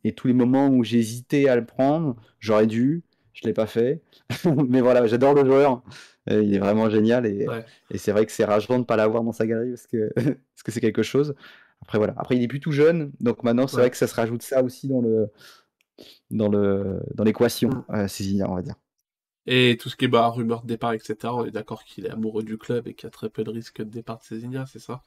et tous les moments où j'ai hésité à le prendre, j'aurais dû, je l'ai pas fait. Mais voilà, j'adore le joueur, il est vraiment génial et Ouais. et c'est vrai que c'est rageant de pas l'avoir dans sa galerie parce que parce que c'est quelque chose. Après voilà, après il est plus tout jeune, donc maintenant c'est vrai que ça se rajoute ça aussi dans le dans le dans l'équation, heu, Cézinha, on va dire. Et tout ce qui est, bah, rumeur de départ et cetera, on est d'accord qu'il est amoureux du club et qu'il y a très peu de risques de départ de Cézinha, c'est ça?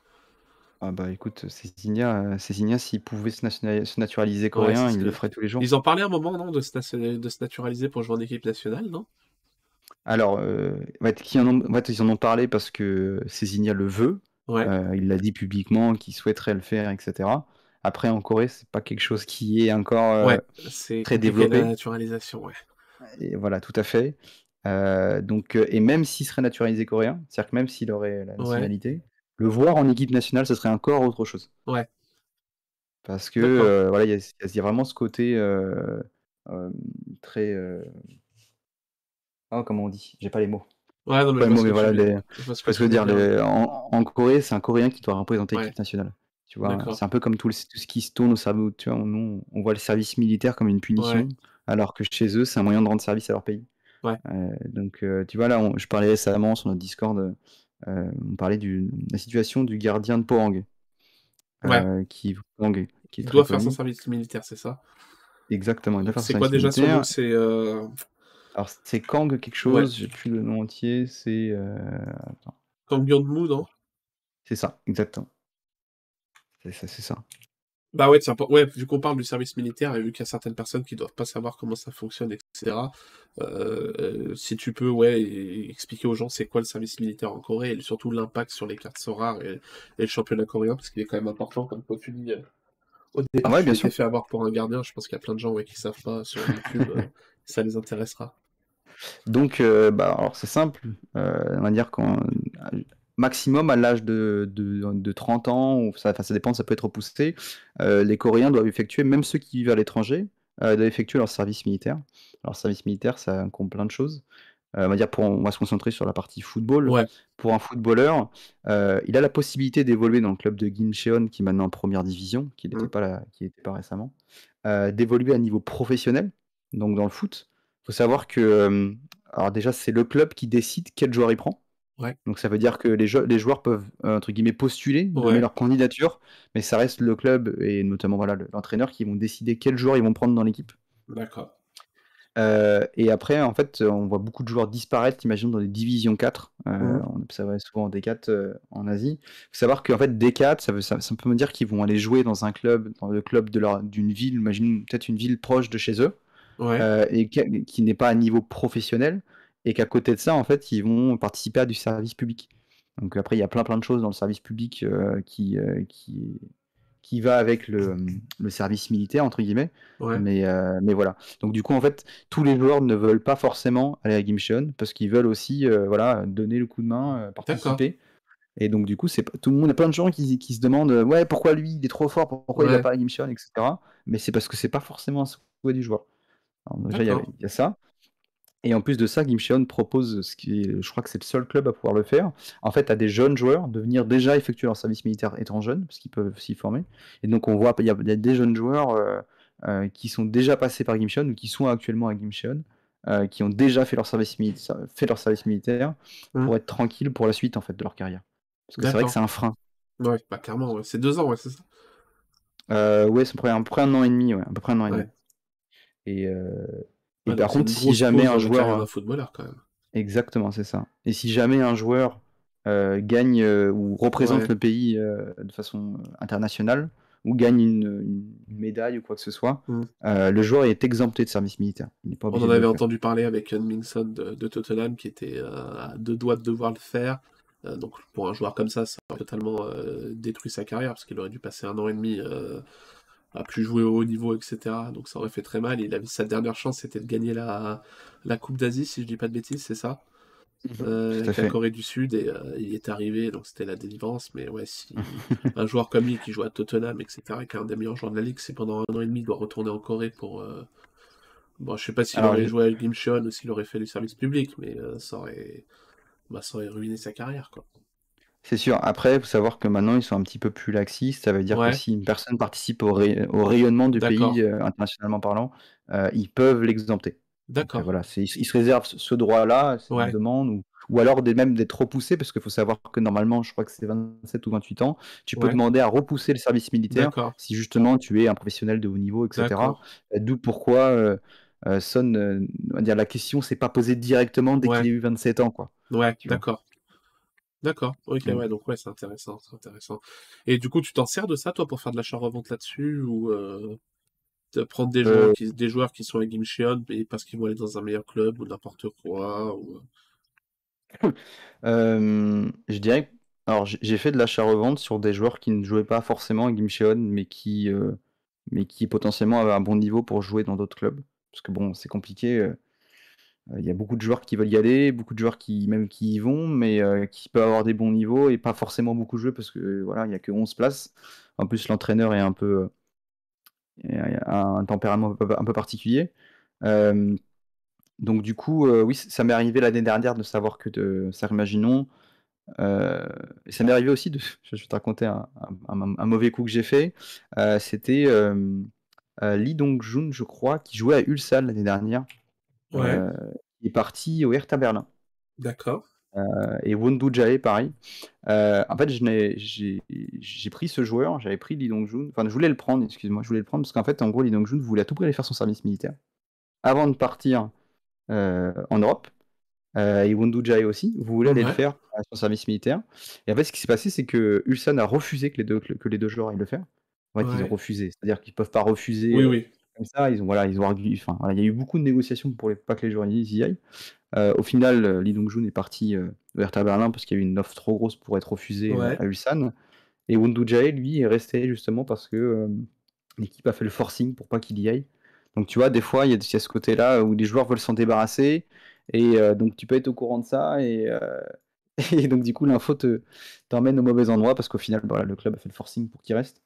Ah bah, écoute, Cézinha, Cézinha s'il pouvait se nationali se naturaliser Ouais, coréen, ce il le ferait tous les jours. ils en parlaient un moment, non, de se de se naturaliser pour jouer en équipe nationale, non? Alors, heu, ouais, qui en ont fait, ils en ont parlé parce que Cézinha le veut. Ouais. Heu, il l'a dit publiquement qu'il souhaiterait le faire et cetera. Après en Corée, c'est pas quelque chose qui est encore, Ouais, c'est très compliqué la développé. naturalisation, ouais. Et voilà, tout à fait. Heu, donc heu et même s'il serait naturalisé coréen, c'est-à-dire que même s'il aurait la Ouais. nationalité, le voir en équipe nationale, ce serait encore autre chose. Ouais. Parce que, heu, voilà, il y a il y a vraiment ce côté, heu, hem, très, oh comment on dit? J'ai pas les mots. Ouais, non, mais pas je les mots, mais voilà, les je que ce dire? Les en en Corée, c'est un Coréen qui doit représenter Ouais. l'équipe nationale, tu vois? C'est un peu comme tout le tout ce qui se tourne au cerveau, tu vois? On voit le service militaire comme une Ouais. punition, alors que chez eux, c'est un moyen de rendre service à leur pays. Ouais. Donc tu vois, là, on je parlais récemment sur notre Discord, on parlait de la situation du gardien de Pohang, Ouais. heu, qui doit faire son service militaire, c'est ça? Exactement, C'est quoi déjà son nom? C'est, heu Alors c'est Kang quelque Ouais. chose, j'ai plus le nom entier, c'est, attends. Kang Byung-moo, non? C'est ça, exactement. C'est ça, c'est ça. Bah ouais, ouais, vu qu'on parle du service militaire et vu qu'il y a certaines personnes qui doivent pas savoir comment ça fonctionne, etc. Euh, euh, si tu peux, ouais, expliquer aux gens c'est quoi le service militaire en Corée et surtout l'impact sur les cartes rares et, et, le championnat coréen parce qu'il est quand même important, comme toi tu dis. Euh, au départ, ah ouais, bien sûr. fait avoir pour un gardien. Je pense qu'il y a plein de gens ouais, qui savent pas sur YouTube. ça les intéressera. Donc, bah, alors c'est simple. on va dire qu'on maximum à l'âge de, de, 30 ans, ou ça, ça dépend, ça peut être repoussé, euh, les Coréens doivent effectuer, même ceux qui vivent à l'étranger, euh, doivent effectuer leur service militaire. Alors service militaire, ça compte plein de choses. Euh, on, va dire pour, on va se concentrer sur la partie football. Pour un footballeur, il a la possibilité d'évoluer dans le club de Gimcheon, qui est maintenant en première division, qui n'était mmh. pas, là, qui pas récemment, d'évoluer à niveau professionnel, donc dans le foot. Il faut savoir que, alors déjà, c'est le club qui décide quel joueur il prend. Donc ça veut dire que les, les joueurs peuvent, euh, entre guillemets, postuler, donner leur candidature, mais ça reste le club et notamment voilà, l'entraîneur qui vont décider quel joueur ils vont prendre dans l'équipe. D'accord. Euh, et après, en fait, on voit beaucoup de joueurs disparaître, imagine, dans des divisions 4. Euh, mmh. Ça va souvent en D4 en Asie. Il faut savoir qu'en fait, D4, ça, veut, ça, peut me dire qu'ils vont aller jouer dans un club, dans le club d'une ville, imagine peut-être une ville proche de chez eux, et qui n'est pas à niveau professionnel et qu'à côté de ça, en fait, ils vont participer à du service public. Donc après, il y a plein plein de choses dans le service public euh, qui, euh, qui, qui va avec le, le, service militaire, entre guillemets. Mais, euh, mais voilà. Donc du coup, en fait, tous les joueurs ne veulent pas forcément aller à Gimcheon parce qu'ils veulent aussi voilà, donner le coup de main, participer. Et donc du coup, c'est tout le monde, il y a plein de gens qui, qui, se demandent ouais pourquoi lui il est trop fort, pourquoi il va pas à Gimcheon, etc. Mais c'est parce que c'est pas forcément un souhait du joueur. Alors, déjà, il y, a ça. Et en plus de ça, Gimcheon propose, ce qui je crois que c'est le seul club à pouvoir le faire, en fait, à des jeunes joueurs de venir déjà effectuer leur service militaire étant jeunes, parce qu'ils peuvent s'y former. Et donc on voit, il y, a, des jeunes joueurs euh, euh, qui sont déjà passés par Gimcheon ou qui sont actuellement à Gimcheon, euh, qui ont déjà fait leur service, militaire, fait leur service militaire mmh. pour être tranquilles pour la suite en fait de leur carrière. Parce que c'est vrai que c'est un frein. Ouais, bah clairement, c'est deux ans, ouais, c'est ça. ouais, c'est à peu près un an et demi, ouais, à peu près un an et demi. Et, par contre, si jamais un joueur. footballeur quand même. Exactement, c'est ça. Et si jamais un joueur euh, gagne euh, ou représente le pays euh, de façon internationale, ou gagne une, médaille ou quoi que ce soit, mm. le joueur est exempté de service militaire. On en avait entendu parler avec Minson de, de, Tottenham qui était à deux doigts de devoir le faire. donc pour un joueur comme ça, ça aurait totalement détruit sa carrière parce qu'il aurait dû passer un an et demi a plus joué au haut niveau, etc. Donc ça aurait fait très mal. Il avait sa dernière chance, c'était de gagner la, la Coupe d'Asie, si je dis pas de bêtises, c'est ça? Mhm. euh, avec la Corée du Sud et euh, il est arrivé, donc c'était la délivrance. Mais ouais, si un joueur comme lui qui joue à Tottenham, etc., qui est un des meilleurs joueurs de la ligue, c'est pendant un an et demi, il doit retourner en Corée pour. Euh... Bon, je sais pas s'il aurait joué avec Gimcheon ou s'il aurait fait du service public, mais euh, ça, aurait... Bah, ça aurait ruiné sa carrière, quoi. C'est sûr. Après, il faut savoir que maintenant, ils sont un petit peu plus laxistes. Ça veut dire que si une personne participe au, rayonnement du pays, euh, internationalement parlant, euh, ils peuvent l'exempter. D'accord. voilà, ils, se réservent ce droit-là, c'est une demande, ou, ou alors même d'être repoussé, parce qu'il faut savoir que normalement, je crois que c'est 27 ou 28 ans, tu peux demander à repousser le service militaire si justement tu es un professionnel de haut niveau, etc. D'où pourquoi euh, Son, on va dire, la question s'est pas posée directement dès qu'il a eu 27 ans, quoi. Ouais, d'accord. D'accord, ok, ouais, donc ouais, c'est intéressant, c'est intéressant. Et du coup, tu t'en sers de ça, toi, pour faire de l'achat-revente là-dessus, ou euh, prendre des joueurs, euh qui, des joueurs qui sont à Gimcheon parce qu'ils vont aller dans un meilleur club ou n'importe quoi, ou... Euh? je dirais, alors j'ai fait de l'achat-revente sur des joueurs qui ne jouaient pas forcément à Gimcheon, mais qui, mais qui potentiellement avaient un bon niveau pour jouer dans d'autres clubs. Parce que bon, c'est compliqué. Il y a beaucoup de joueurs qui veulent y aller, beaucoup de joueurs qui même qui y vont, mais qui peuvent avoir des bons niveaux et pas forcément beaucoup jouer parce que voilà, il y a que 11 places. En plus, l'entraîneur est un peu a un tempérament un peu particulier. donc du coup, oui, ça m'est arrivé l'année dernière de savoir que de ça imaginons et ça m'est arrivé aussi de je vais te raconter un, mauvais coup que j'ai fait. C'était Lee Dong-jun, je crois, qui jouait à Ulsan l'année dernière. Euh, il est parti au Hertha Berlin. D'accord. Euh, et Wondu Jae, pareil. Euh, en fait, j'ai pris ce joueur, j'avais pris Lee Dong-jun. Enfin, je voulais le prendre, excuse-moi, je voulais le prendre parce qu'en fait, en gros, Lee Dong-jun voulait à tout prix aller faire son service militaire avant de partir en Europe. et Wondu Jae aussi, vous voulez aller le faire à son service militaire. Et en fait, ce qui s'est passé, c'est que Ulsan a refusé que les deux, que les deux joueurs aillent le faire. En fait, ils ont Ouais. refusé. C'est-à-dire qu'ils peuvent pas refuser, Oui, oui. Comme ça. Ils ont voilà, ils ont argu enfin, voilà, il y a eu beaucoup de négociations pour les pas que les joueurs y aillent. Au final, heu, Lee Dong-jun est parti, au Hertha Berlin parce qu'il y a eu une offre trop grosse pour être refusée, Ouais. à Ulsan et Wondou Jahel, lui, est resté justement parce que, l'équipe a fait le forcing pour pas qu'il y aille. Donc tu vois, des fois, il y a il y a ce côté-là où les joueurs veulent s'en débarrasser et donc tu peux être au courant de ça et donc du coup, l'info te t'emmène au mauvais endroit parce qu'au final, voilà, le club a fait le forcing pour qu'il reste.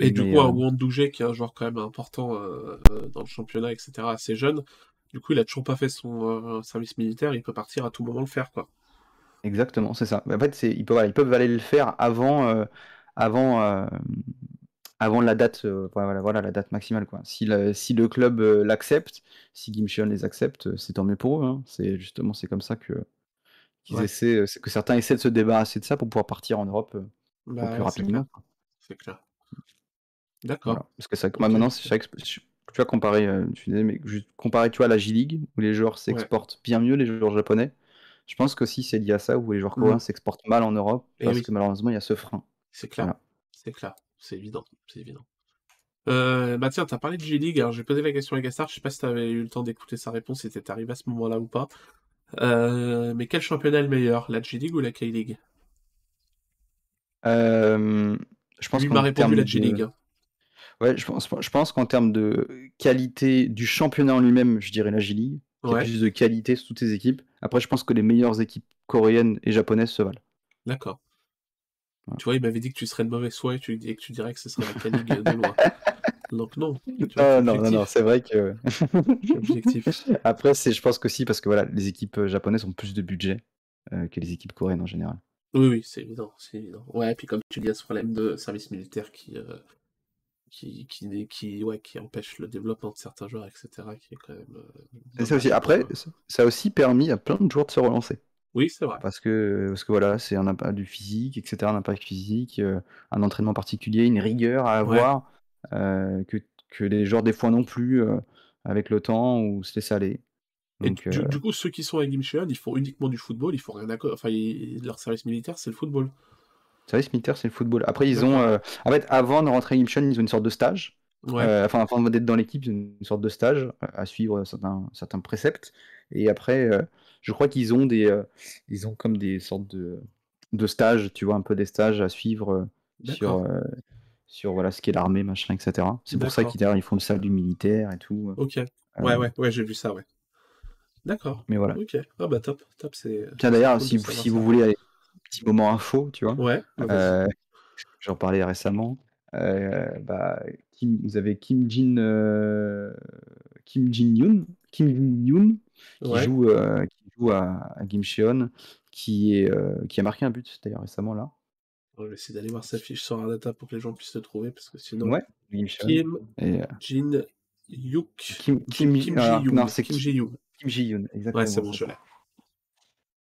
Et du coup, un heu Won Dujé, qui est un joueur quand même important, heu, dans le championnat et cetera, assez jeune, du coup, il a toujours pas fait son, service militaire, il peut partir à tout moment le faire, quoi. Exactement, c'est ça. Mais en fait, ils peuvent voilà, ils peuvent aller le faire avant, avant, avant la date, voilà voilà, la date maximale, quoi. Si le si le club, l'accepte, si Gimcheon les accepte, c'est tant mieux pour eux, hein. C'est justement, c'est comme ça que qu'ils Ouais. essaient, heu, c'est que certains essaient de se débarrasser de ça pour pouvoir partir en Europe, Bah, plus ouais, c'est clair. Voilà, D'accord. parce que que OK, maintenant, c'est vrai que tu vois comparé, tu disais mais juste comparé, tu vois, à la J-League où les joueurs Ouais. s'exportent bien mieux, les joueurs japonais, je pense qu'aussi c'est lié à ça, où les joueurs coréens Mmh. s'exportent mal en Europe Et parce que malheureusement, il y a ce frein. C'est clair. Voilà. C'est clair. C'est évident, c'est évident. Heu, bah, tiens, tu as parlé de J-League, alors j'ai posé la question à Gassard, je sais pas si tu avais eu le temps d'écouter sa réponse, si tu étais arrivé à ce moment-là ou pas. Heu, mais quel championnat est le meilleur, la J-League ou la K-League? Hem, je pense Lui m'a répondu la de hein. Ouais, je pense je pense qu'en termes de qualité du championnat en lui-même, je dirais la J-League, qui a Ouais. plus de qualité sur toutes ces équipes. Après, je pense que les meilleures équipes coréennes et japonaises se valent. D'accord. Tu vois, il m'avait dit que tu serais de mauvaise foi et tu et que tu dirais que ce serait la K-League, de loin. Donc non, Ah non, non, non, objectif. c'est vrai que objectif. après, c'est je pense qu'aussi parce que voilà, les équipes, heu, japonaises ont plus de budget, heu, que les équipes coréennes en général. Oui, oui, c'est évident, c'est évident. Ouais, puis comme tu dis, il y a ce problème de service militaire qui, heu, qui qui qui ouais, qui empêche le développement de certains joueurs et cetera, qui est quand même, C'est ça aussi. Après, heu ç ça a aussi permis à plein de joueurs de se relancer. Oui, c'est vrai. Parce que parce que voilà, c'est un impa du physique et cetera, un impact physique, heu, un entraînement particulier, une rigueur à Ouais. avoir, que que les joueurs des fois n'ont plus, avec le temps ou se laissent aller. Et du coup, ceux qui sont à Gimcheon, ils font uniquement du football, ils font rien à enfin, ils leur service militaire, c'est le football? Service militaire, c'est le football. Après, ils ont, heu, en fait, avant de rentrer à Gimcheon, ils ont une sorte de stage, Ouais. heu, enfin, avant d'être dans l'équipe, ils ont une sorte de stage, heu, à suivre certains certains préceptes et après, je crois qu'ils ont des, ils ont comme des sortes de de stages, tu vois, un peu des stages à suivre, sur, sur voilà, ce qu'est l'armée, machin et cetera. C'est pour ça qu'ils ils font le salut militaire et tout, OK. Ouais, ouais, ouais, j'ai vu ça, ouais. D'accord. Mais voilà. OK. Ah bah top, top, c'est Tiens d'ailleurs, cool si si vous voulez aller petit moment info, tu vois? Ouais, vas-y. Heu, j'en parlais récemment, heu, bah, Kim vous avez Kim Jin, heu, Kim Jin-Yoon Kim Ji-Yoon qui Ouais. joue, qui joue à à Gimcheon, qui est, qui a marqué un but d'ailleurs récemment là. On va essayer d'aller voir sa fiche sur Ardata pour que les gens puissent le trouver, parce que sinon Ouais, Kim et heu Jin-Hyuk, Kim Kim Kim Ji Kim non, Kim. Kim Ji-Yoon, Ouais, c'est exactement, bon, je l'ai.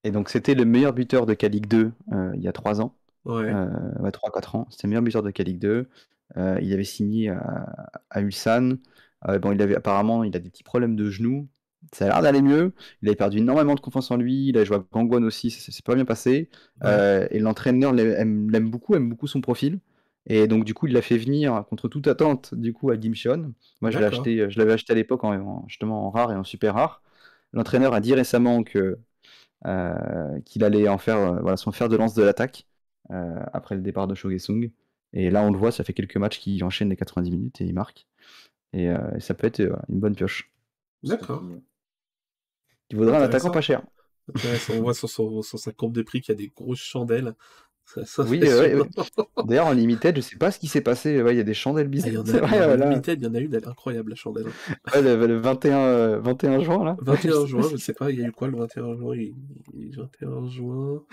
Et donc c'était le meilleur buteur de K-League 2, heu, il y a 3 ans, Ouais. heu, ouais 3-4 ans. C'était le meilleur buteur de K-League 2, heu, il avait signé à à Ulsan, bon, il avait apparemment, il a des petits problèmes de genoux. Ça a l'air d'aller mieux. Il avait perdu énormément de confiance en lui, il a joué à Gangwon aussi, ça s'est pas bien passé, Ouais. et l'entraîneur l'ai aime l'aime beaucoup aime beaucoup son profil et donc du coup, il l'a fait venir contre toute attente, du coup, à Gimcheon. Moi, je D'accord. acheté, l'avais acheté à l'époque en en justement en rare et en super rare. L'entraîneur a dit récemment que, qu'il allait en faire, heu, voilà, son fer de lance de l'attaque, heu, après le départ de Cho Tae-Sung et là, on le voit, ça fait quelques matchs qu'il enchaîne les 90 minutes et il marque et ça peut être, une bonne pioche. D'accord. Il vaudra un attaquant pas cher. On voit sur sur sa courbe de prix qu'il y a des grosses chandelles. Oui, ouais, ouais. D'ailleurs, en limited, je sais pas ce qui s'est passé, ouais, il y a des chandelles Ah, bizarres, en vrai, là. limited, il y en a une, elle est incroyable la chandelle, le le 21, heu, 21 juin là, je 21 sais pas juin, je qui sais pas, il y a eu quoi le 21 juin? Il il 21 juin,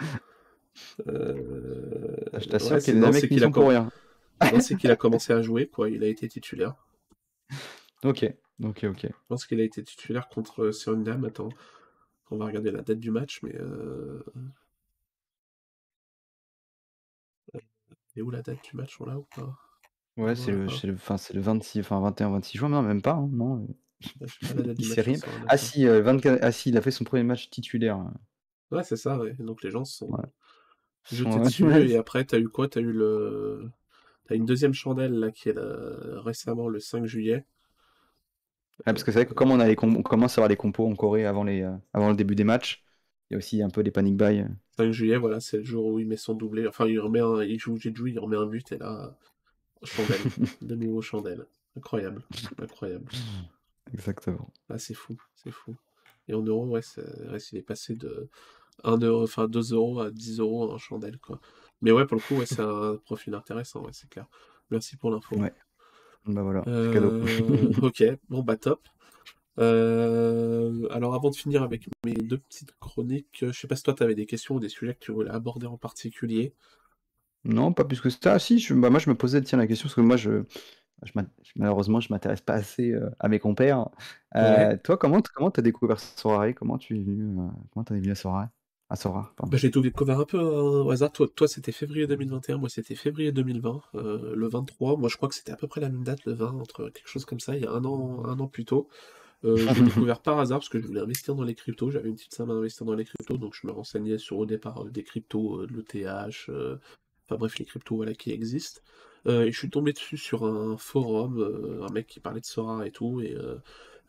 heu, Je t'assure qu'il y a des mecs pour rien. c'est qu'il a commencé à jouer, quoi, il a été titulaire. OK. OK, OK. Je pense qu'il a été titulaire contre Suriname. Attends, on va regarder la date du match, mais où la date du match? On l'a ou pas? Ouais, c'est le le le 26, enfin 21-26 juin, non, même pas, hein, non, date il sait rien. Ah si, 24 ah si, il a fait son 1er match titulaire, heu Ouais, c'est ça, ouais, donc les gens se Ouais. sont Son jetés dessus et après tu as eu quoi? Tu as eu le T'as une deuxième chandelle là qui est récemment le 5 juillet. parce que c'est vrai que comme on, a les on commence à avoir les compos en Corée avant, les, euh, avant le début des matchs, il y a aussi un peu des panic buy. 5 juillet, voilà, c'est le jour où il met son doublé. Enfin, il remet un, il joue Jeju, il remet un but et là, chandelle, de nouveau chandelle. Incroyable, incroyable. Exactement. Ah, c'est fou, c'est fou. Et en euros, ouais, c'est, il est passé de 1 euro, enfin 2 euros à 10 euros en chandelle, quoi. Mais ouais, pour le coup, ouais, c'est un profil intéressant, ouais, c'est clair. Merci pour l'info. Ouais. Bah voilà, cadeau. Euh, ok, bon bah top. Euh, alors avant de finir avec mes deux petites chroniques, je sais pas si toi tu avais des questions ou des sujets que tu voulais aborder en particulier. Non, pas plus que ça. Ah, si, je, bah, moi je me posais tiens, la question parce que moi je, malheureusement je m'intéresse pas assez euh, à mes compères. Toi, comment comment t'as découvert Sorare Comment tu es venu, comment t'es venu à Sorare à Sora. Bah, j'ai tout découvert un peu hein, au hasard. Toi, toi c'était février 2021, moi c'était février 2020, euh, le 23. Moi je crois que c'était à peu près la même date, le 20, entre quelque chose comme ça, il y a un an, un an plus tôt. Euh, j'ai découvert par hasard parce que je voulais investir dans les cryptos. J'avais une petite somme à investir dans les cryptos, donc je me renseignais sur au départ euh, des cryptos, de l'ETH, enfin bref, les cryptos voilà, qui existent. et je suis tombé dessus sur un forum, un mec qui parlait de Sora et tout, et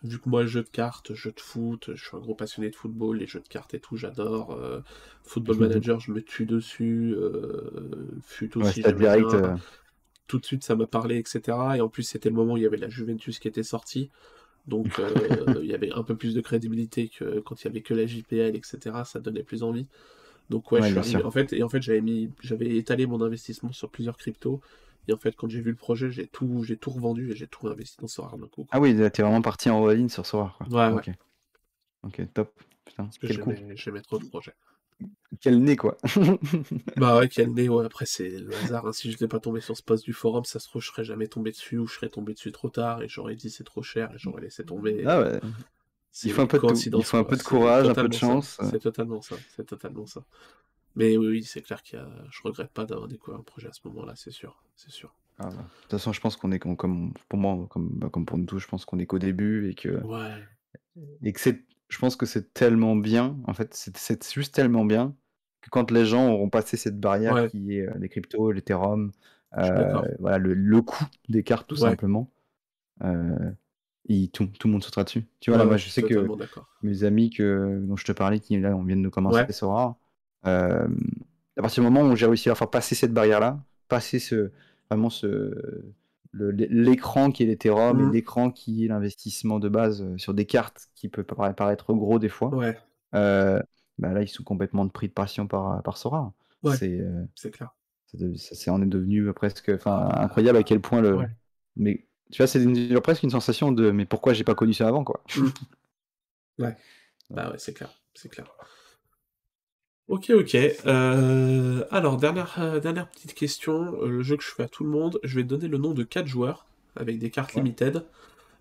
vu que moi, jeu de cartes, jeu de foot, je suis un gros passionné de football, les jeux de cartes et tout, j'adore. Euh, football. Manager, je me tue dessus. Euh, fut aussi, direct, euh. Tout de suite, ça m'a parlé, etc. Et en plus, c'était le moment où il y avait la Juventus qui était sortie. Donc, il y avait un peu plus de crédibilité que quand il y avait que la JPL, etc. Ça donnait plus envie. Donc, ouais, je suis en fait, et en fait, j'avais mis, j'avais étalé mon investissement sur plusieurs cryptos. Et en fait, quand j'ai vu le projet, j'ai tout, j'ai tout revendu et j'ai tout investi dans Sora d'un coup. Ah oui, t'es vraiment parti en all-in sur Sora. Ouais, ouais. Ok, top. Putain, Parce que j'aimais trop le projet. Quel nez, quoi. bah ouais, quel nez, ouais. Après, c'est le hasard. Hein. Si je n'étais pas tombé sur ce poste du forum, ça se trouve, je serais jamais tombé dessus ou je serais tombé dessus trop tard et j'aurais dit c'est trop cher et j'aurais laissé tomber. Ah ouais. Il faut un peu de, Il faut un peu de courage, un peu de chance. C'est totalement ça. C'est totalement ça. Mais oui, c'est clair y a... je regrette pas d'avoir découvert un projet à ce moment-là, c'est sûr, c'est sûr. Ah. De toute façon, je pense qu'on est comme, pour moi, comme, bah, comme pour nous tous, je pense qu'on est qu'au début et que, ouais. et que c'est, je pense que c'est tellement bien, en fait, c'est juste tellement bien que quand les gens auront passé cette barrière qui est euh, les cryptos, l'Ethereum, euh, voilà, le, le, coût des cartes tout simplement, euh, tout, tout, le monde sautera dessus. Tu vois, là, moi, je sais que mes amis que, dont je te parlais, qui là, on vient de commencer, c'est rare euh, à partir du moment où j'ai réussi à faire passer cette barrière-là, passer ce, vraiment ce, l'écran qui est l'Ethereum et mmh. l'écran qui est l'investissement de base euh, sur des cartes qui peut paraître gros des fois, ouais. euh, bah là ils sont complètement de prix de passion par, par Sora. Ouais, c'est euh, clair. C'est on est devenu presque incroyable à quel point le. Mais tu vois, c'est presque une sensation de mais pourquoi j'ai pas connu ça avant quoi. Mmh. Ouais. Bah ouais, c'est clair, c'est clair. Ok, ok. Euh, alors, dernière, euh, dernière petite question. Euh, le jeu que je fais à tout le monde, je vais donner le nom de 4 joueurs avec des cartes limited.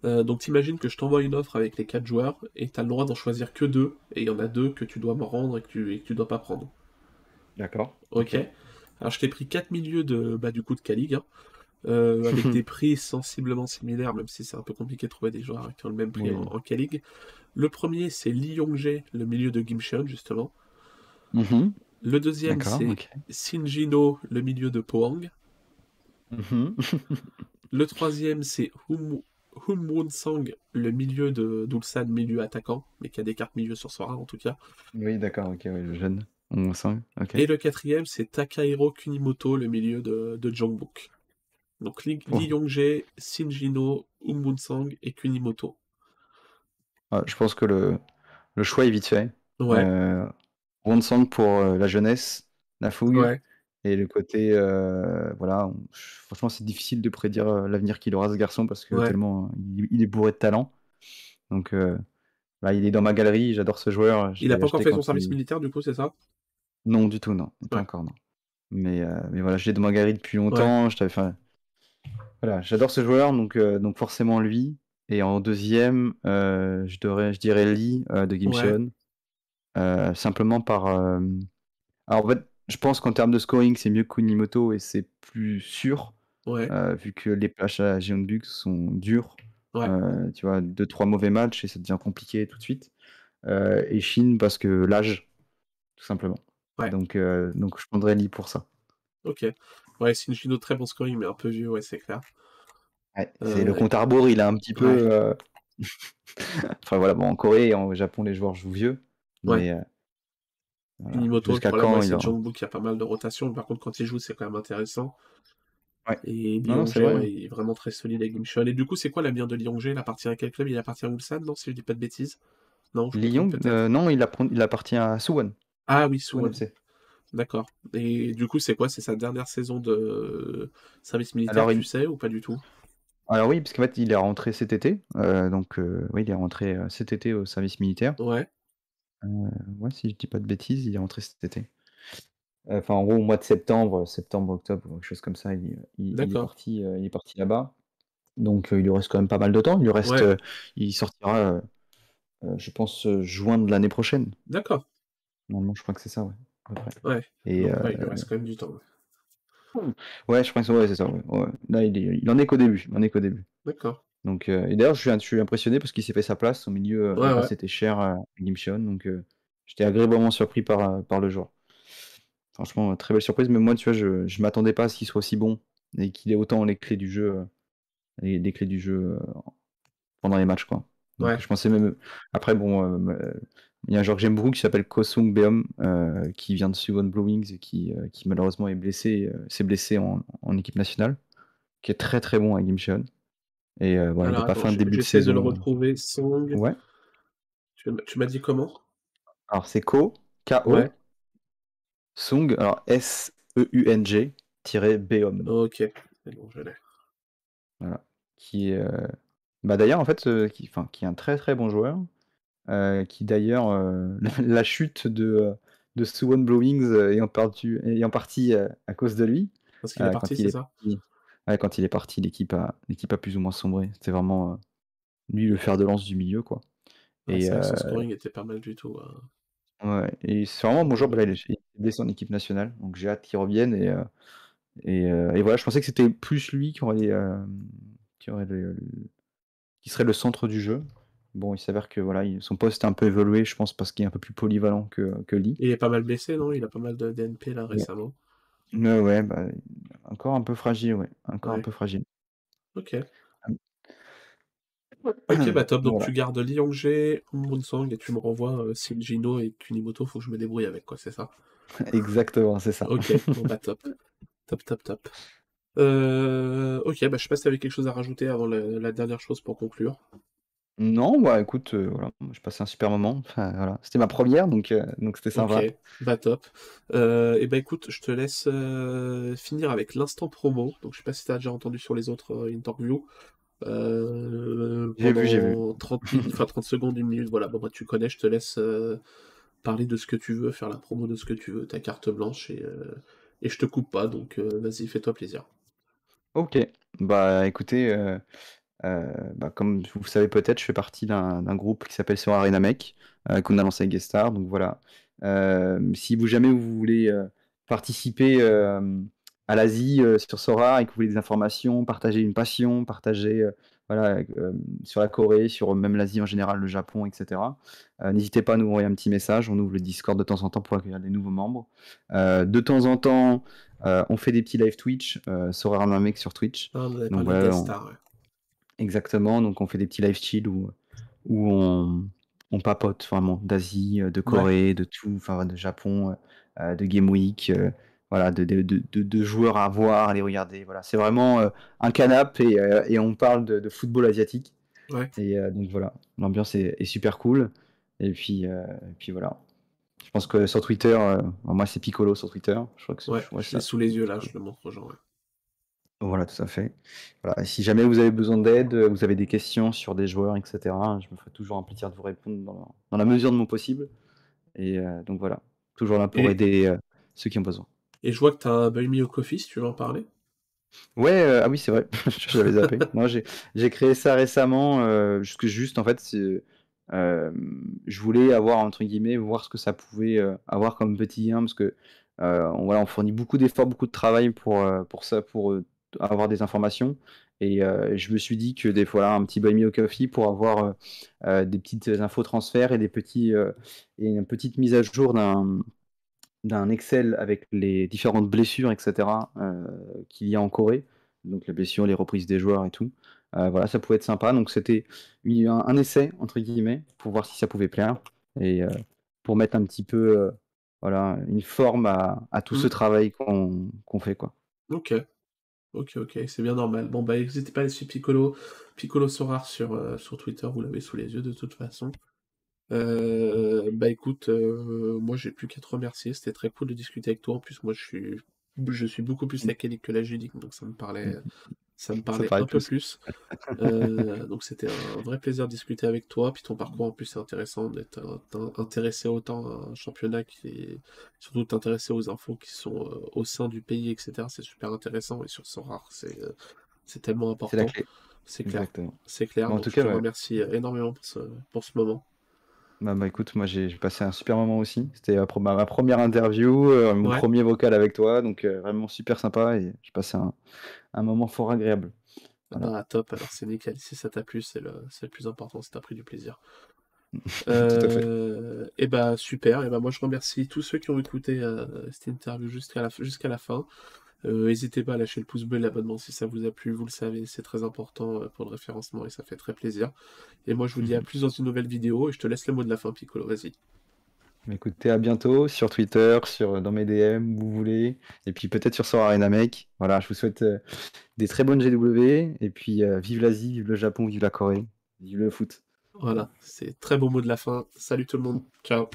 donc, t'imagines que je t'envoie une offre avec les 4 joueurs et t'as le droit d'en choisir que deux. Et il y en a deux que tu dois me rendre et que tu, et que tu dois pas prendre. D'accord. Ok. Alors, je t'ai pris 4 milieux de, bah, du coup de hein. avec des prix sensiblement similaires, même si c'est un peu compliqué de trouver des joueurs qui ont le même prix en, en K-League. Le premier, c'est Lee Yongjae, le milieu de Gimcheon, justement. Mhm. Le deuxième, c'est Shinjino, le milieu de Poang. Mhm. le troisième, c'est Hum, hum Sang, le milieu de d'Ulsan, milieu attaquant, mais qui a des cartes milieu sur Sora en tout cas. Oui, d'accord, ok, le jeune. Hum Sang, Et le quatrième, c'est Takahiro Kunimoto, le milieu de, de Jongbuk. Donc Li, oh. Yongjae, Shinjino, Hum Sang et Kunimoto. Ah, je pense que le, le choix est vite fait. Ouais. Euh, Song pour euh, la jeunesse, la fougue. Et le côté, euh, voilà, franchement, c'est difficile de prédire euh, l'avenir qu'il aura ce garçon parce que tellement il, est bourré de talent. Donc, là, il est dans ma galerie, j'adore ce joueur. Il a pas encore fait son service militaire, du coup, c'est ça? Non, du tout, non, pas encore, non. Mais, mais voilà, je l'ai dans ma galerie depuis longtemps. Je fait... Voilà, j'adore ce joueur, donc, donc forcément lui. Et en deuxième, je, dirais, je dirais Lee de Gimcheon. Euh, simplement par. Euh, alors, en fait, je pense qu'en termes de scoring, c'est mieux que Kunimoto et c'est plus sûr. Euh, vu que les plages à Jeonbuk sont dures. tu vois, deux, trois mauvais matchs et ça devient compliqué tout de suite. et Shin parce que l'âge, tout simplement. Donc, donc je prendrais Lee pour ça. Ok. Ouais, Shinjino, très bon scoring, mais un peu vieux, ouais, c'est clair. Ouais, c'est le compte à rebours, il a un petit peu. Ouais. euh, enfin voilà, bon, en Corée et au Japon, les joueurs jouent vieux. Ouais. Mais euh, voilà. Unimoto, le problème, c'est Jungkook qui a pas mal de rotation. Par contre, quand il joue, c'est quand même intéressant. Ouais. Et Non, non, vrai. il est vraiment très solide avec Gimchon. Et du coup, c'est quoi l'avenir de Lyongjae Il appartient à quel club? Il appartient à Ulsan, non Si je dis pas de bêtises? Non, Lyon, euh, non, il, appartient à Suwon. Ah oui, Suwon. D'accord. Et du coup, c'est quoi? C'est sa dernière saison de service militaire, Alors, tu il- sais, ou pas du tout? Alors oui, parce qu'en fait, il est rentré cet été. euh, donc, euh, oui, il est rentré cet été au service militaire. Ouais. Euh, ouais, si je dis pas de bêtises, il est rentré cet été. Euh, Enfin, en gros, au mois de septembre, septembre, octobre, quelque chose comme ça, il, il- il est parti, euh, il est parti là-bas. Donc, euh, il lui reste quand même pas mal de temps. Il lui reste, Ouais. euh, il sortira, euh, euh, je pense, euh, juin de l'année prochaine. D'accord. Normalement, je crois que c'est ça, ouais. Ouais. Et Donc, euh, ouais, il lui reste quand même du temps. ouais. ouais, je pense que ouais, c'est ça. ouais, ouais. Là, il, est- il en est qu'au début. Il en est qu'au début. D'accord. Donc, euh, et d'ailleurs, je suis, je suis impressionné parce qu'il s'est fait sa place au milieu. euh, Ouais, ouais. c'était cher à Gimcheon. Donc, euh, j'étais agréablement surpris par, par le joueur. Franchement, très belle surprise. Mais moi, tu vois, je je m'attendais pas à ce qu'il soit aussi bon et qu'il ait autant les clés du jeu, les, les clés du jeu pendant les matchs, quoi. Donc, Ouais. je pensais même. Après, bon, euh, il y a un joueur que j'aime beaucoup qui s'appelle Kosung Beom, euh, qui vient de Suwon Blue Wings et qui, euh, qui malheureusement est blessé, s'est blessé en, en équipe nationale, qui est très très bon à Gimcheon. Et euh, voilà, il Alors, n'a pas fait un début de j'essaie de le saison. retrouver. Song. Ouais. Tu, m'as dit comment? Alors, c'est Ko, K-O, Ouais. Sung, alors S-E-U-N-G, tiré Beom. Ok. C'est bon, je l'ai. Voilà. Qui est. euh, Bah d'ailleurs, en fait, euh, qui, enfin, qui est un très très bon joueur. euh, qui d'ailleurs, euh, la, la chute de, de Suwon Blowings euh, ayant, perdu, ayant partie euh, à cause de lui. Parce qu'il est parti, il c'est est ça? Ouais, quand il est parti, l'équipe a, l'équipe a plus ou moins sombré. C'était vraiment euh, lui le fer de lance du milieu, quoi. Ouais, Et, c'est vrai que son euh, scoring était pas mal du tout. hein. ouais, et c'est vraiment Ouais, joueur. là, il est est blessé en équipe nationale, donc j'ai hâte qu'il revienne. Et, euh, et, et voilà, je pensais que c'était plus lui qui aurait, qui aurait serait le centre du jeu. Bon, il s'avère que voilà, il- son poste a un peu évolué, je pense, parce qu'il est un peu plus polyvalent que, que Lee. Il est pas mal blessé, non? Il a pas mal de DNP là récemment. Mais ouais, bah, encore un peu fragile, ouais. Encore un Ouais. peu fragile. Ok. Ok, bah top. Donc Voilà. tu gardes Lyongjae, Munsang et tu me renvoies euh, Shinjino et Kunimoto. Faut que je me débrouille avec, quoi, c'est ça? Exactement, c'est ça. Ok, bon bah top. Top, top, top. Euh, ok, bah je sais pas si t'avais quelque chose à rajouter avant la, la dernière chose pour conclure. Non, bah écoute, euh, voilà, j'ai passé un super moment. Enfin, voilà. C'était ma première, donc euh, donc c'était sympa. Ok, bah top. Euh, et bah écoute, je te laisse euh, finir avec l'instant promo. Donc je sais pas si t'as déjà entendu sur les autres interviews. J'ai vu, j'ai vu. pendant 30 minutes, enfin 30 secondes, une minute, voilà, bon bah tu connais, je te laisse parler de ce que tu veux, faire la promo de ce que tu veux, ta carte blanche et, et je te coupe pas, donc vas-y, fais-toi plaisir. Ok, bah écoutez, euh, bah, comme vous le savez peut-être, je fais partie d'un groupe qui s'appelle Sur Arena Mech, euh, qu'on a lancé avec Guestar, donc voilà. Euh, si vous jamais vous voulez euh, participer euh, à l'Asie euh, sur Sora et que vous voulez des informations, partager une passion, partager euh, voilà, euh, sur la Corée, sur même l'Asie en général, le Japon, etc. euh, N'hésitez pas à nous envoyer un petit message, on ouvre le Discord de temps en temps pour accueillir des nouveaux membres. Euh, de temps en temps, euh, on fait des petits live Twitch, euh, Sora Arena Mech sur Twitch. Ah, on Donc parlé de voilà, on- Star, ouais. Exactement, donc on fait des petits live chill où, où on, on papote vraiment d'Asie, euh, de Corée, de tout, enfin de Japon, euh, de Game Week, euh, voilà, de, de, de, de- de joueurs à voir, à les regarder. Voilà, c'est vraiment euh, un canap et, euh, et on parle de, de football asiatique. Ouais. Et euh, donc voilà, l'ambiance est, est super cool. Et puis, euh, et puis voilà. Je pense que sur Twitter, euh, moi c'est Piccolo sur Twitter. Je crois que c'est Ouais, je l'ai ça. sous les yeux là, je le montre aux gens. ouais. Voilà, tout à fait. Voilà. Si jamais vous avez besoin d'aide, euh, vous avez des questions sur des joueurs, etc., je me ferai toujours un plaisir de vous répondre dans la, dans la mesure de mon possible. Et euh, donc voilà, toujours là pour Et- aider euh, ceux qui ont besoin. Et je vois que t'as un Buy Me Coffee, si tu veux en parler? Ouais, euh, ah oui, c'est vrai, j'avais zappé. Moi, j'ai j'ai créé ça récemment, euh, juste, que juste en fait, c'est, euh, je voulais avoir, entre guillemets, voir ce que ça pouvait euh, avoir comme petit lien, parce que euh, on, voilà, on fournit beaucoup d'efforts, beaucoup de travail pour, euh, pour ça, pour euh, avoir des informations. Et euh, je me suis dit que des fois, là, un petit buy me a coffee pour avoir euh, euh, des petites infos transferts et des petits, euh, et une petite mise à jour d'un d'un Excel avec les différentes blessures, etc., qu'il y a en Corée. Donc les blessures, les reprises des joueurs et tout. Voilà, ça pouvait être sympa. Donc c'était un, un, essai, entre guillemets, pour voir si ça pouvait plaire. Et pour mettre un petit peu voilà, une forme à, à tout ce Mmh. travail qu'on qu'on fait. Quoi. Ok. Ok, ok, c'est bien normal. Bon, bah, n'hésitez pas à suivre Piccolo, Piccolo Sorar sur, sur Twitter, vous l'avez sous les yeux de toute façon. Euh, bah écoute, euh, moi j'ai plus qu'à te remercier, c'était très cool de discuter avec toi. En plus, moi je suis, je suis beaucoup plus académique que la judique, donc ça me parlait, Mmh. ça me parlait un peu plus. Euh, donc c'était un vrai plaisir de discuter avec toi. Puis ton parcours en plus c'est intéressant d'être intéressé autant à un championnat qui est surtout t'intéresser aux infos qui sont euh, au sein du pays, etc. C'est super intéressant et sur son rare, c'est euh, c'est tellement important. C'est clair, c'est clair. Bon, en Donc tout je cas, te ouais. remercie énormément pour ce, pour ce moment. Bah, bah, écoute, moi j'ai passé un super moment aussi. C'était ma, ma, première interview, euh, mon Ouais. premier vocal avec toi, donc euh, vraiment super sympa et j'ai passé un, un, moment fort agréable. Voilà. Bah top, alors c'est nickel. Si ça t'a plu, c'est le, le, plus important, si t'as pris du plaisir. Tout à fait. Euh, et bah super, et bah moi je remercie tous ceux qui ont écouté euh, cette interview jusqu'à la, jusqu'à la fin. N'hésitez pas à lâcher le pouce bleu et l'abonnement si ça vous a plu, vous le savez, c'est très important pour le référencement et ça fait très plaisir. Et moi je vous dis à plus dans une nouvelle vidéo et je te laisse le mot de la fin Piccolo, vas-y. Écoutez, à bientôt sur Twitter, sur dans mes DM, où vous voulez, et puis peut-être sur Sora Arena Make. Voilà, je vous souhaite euh, des très bonnes GW, et puis euh, vive l'Asie, vive le Japon, vive la Corée, vive le foot. Voilà, c'est très beau mot de la fin. Salut tout le monde, ciao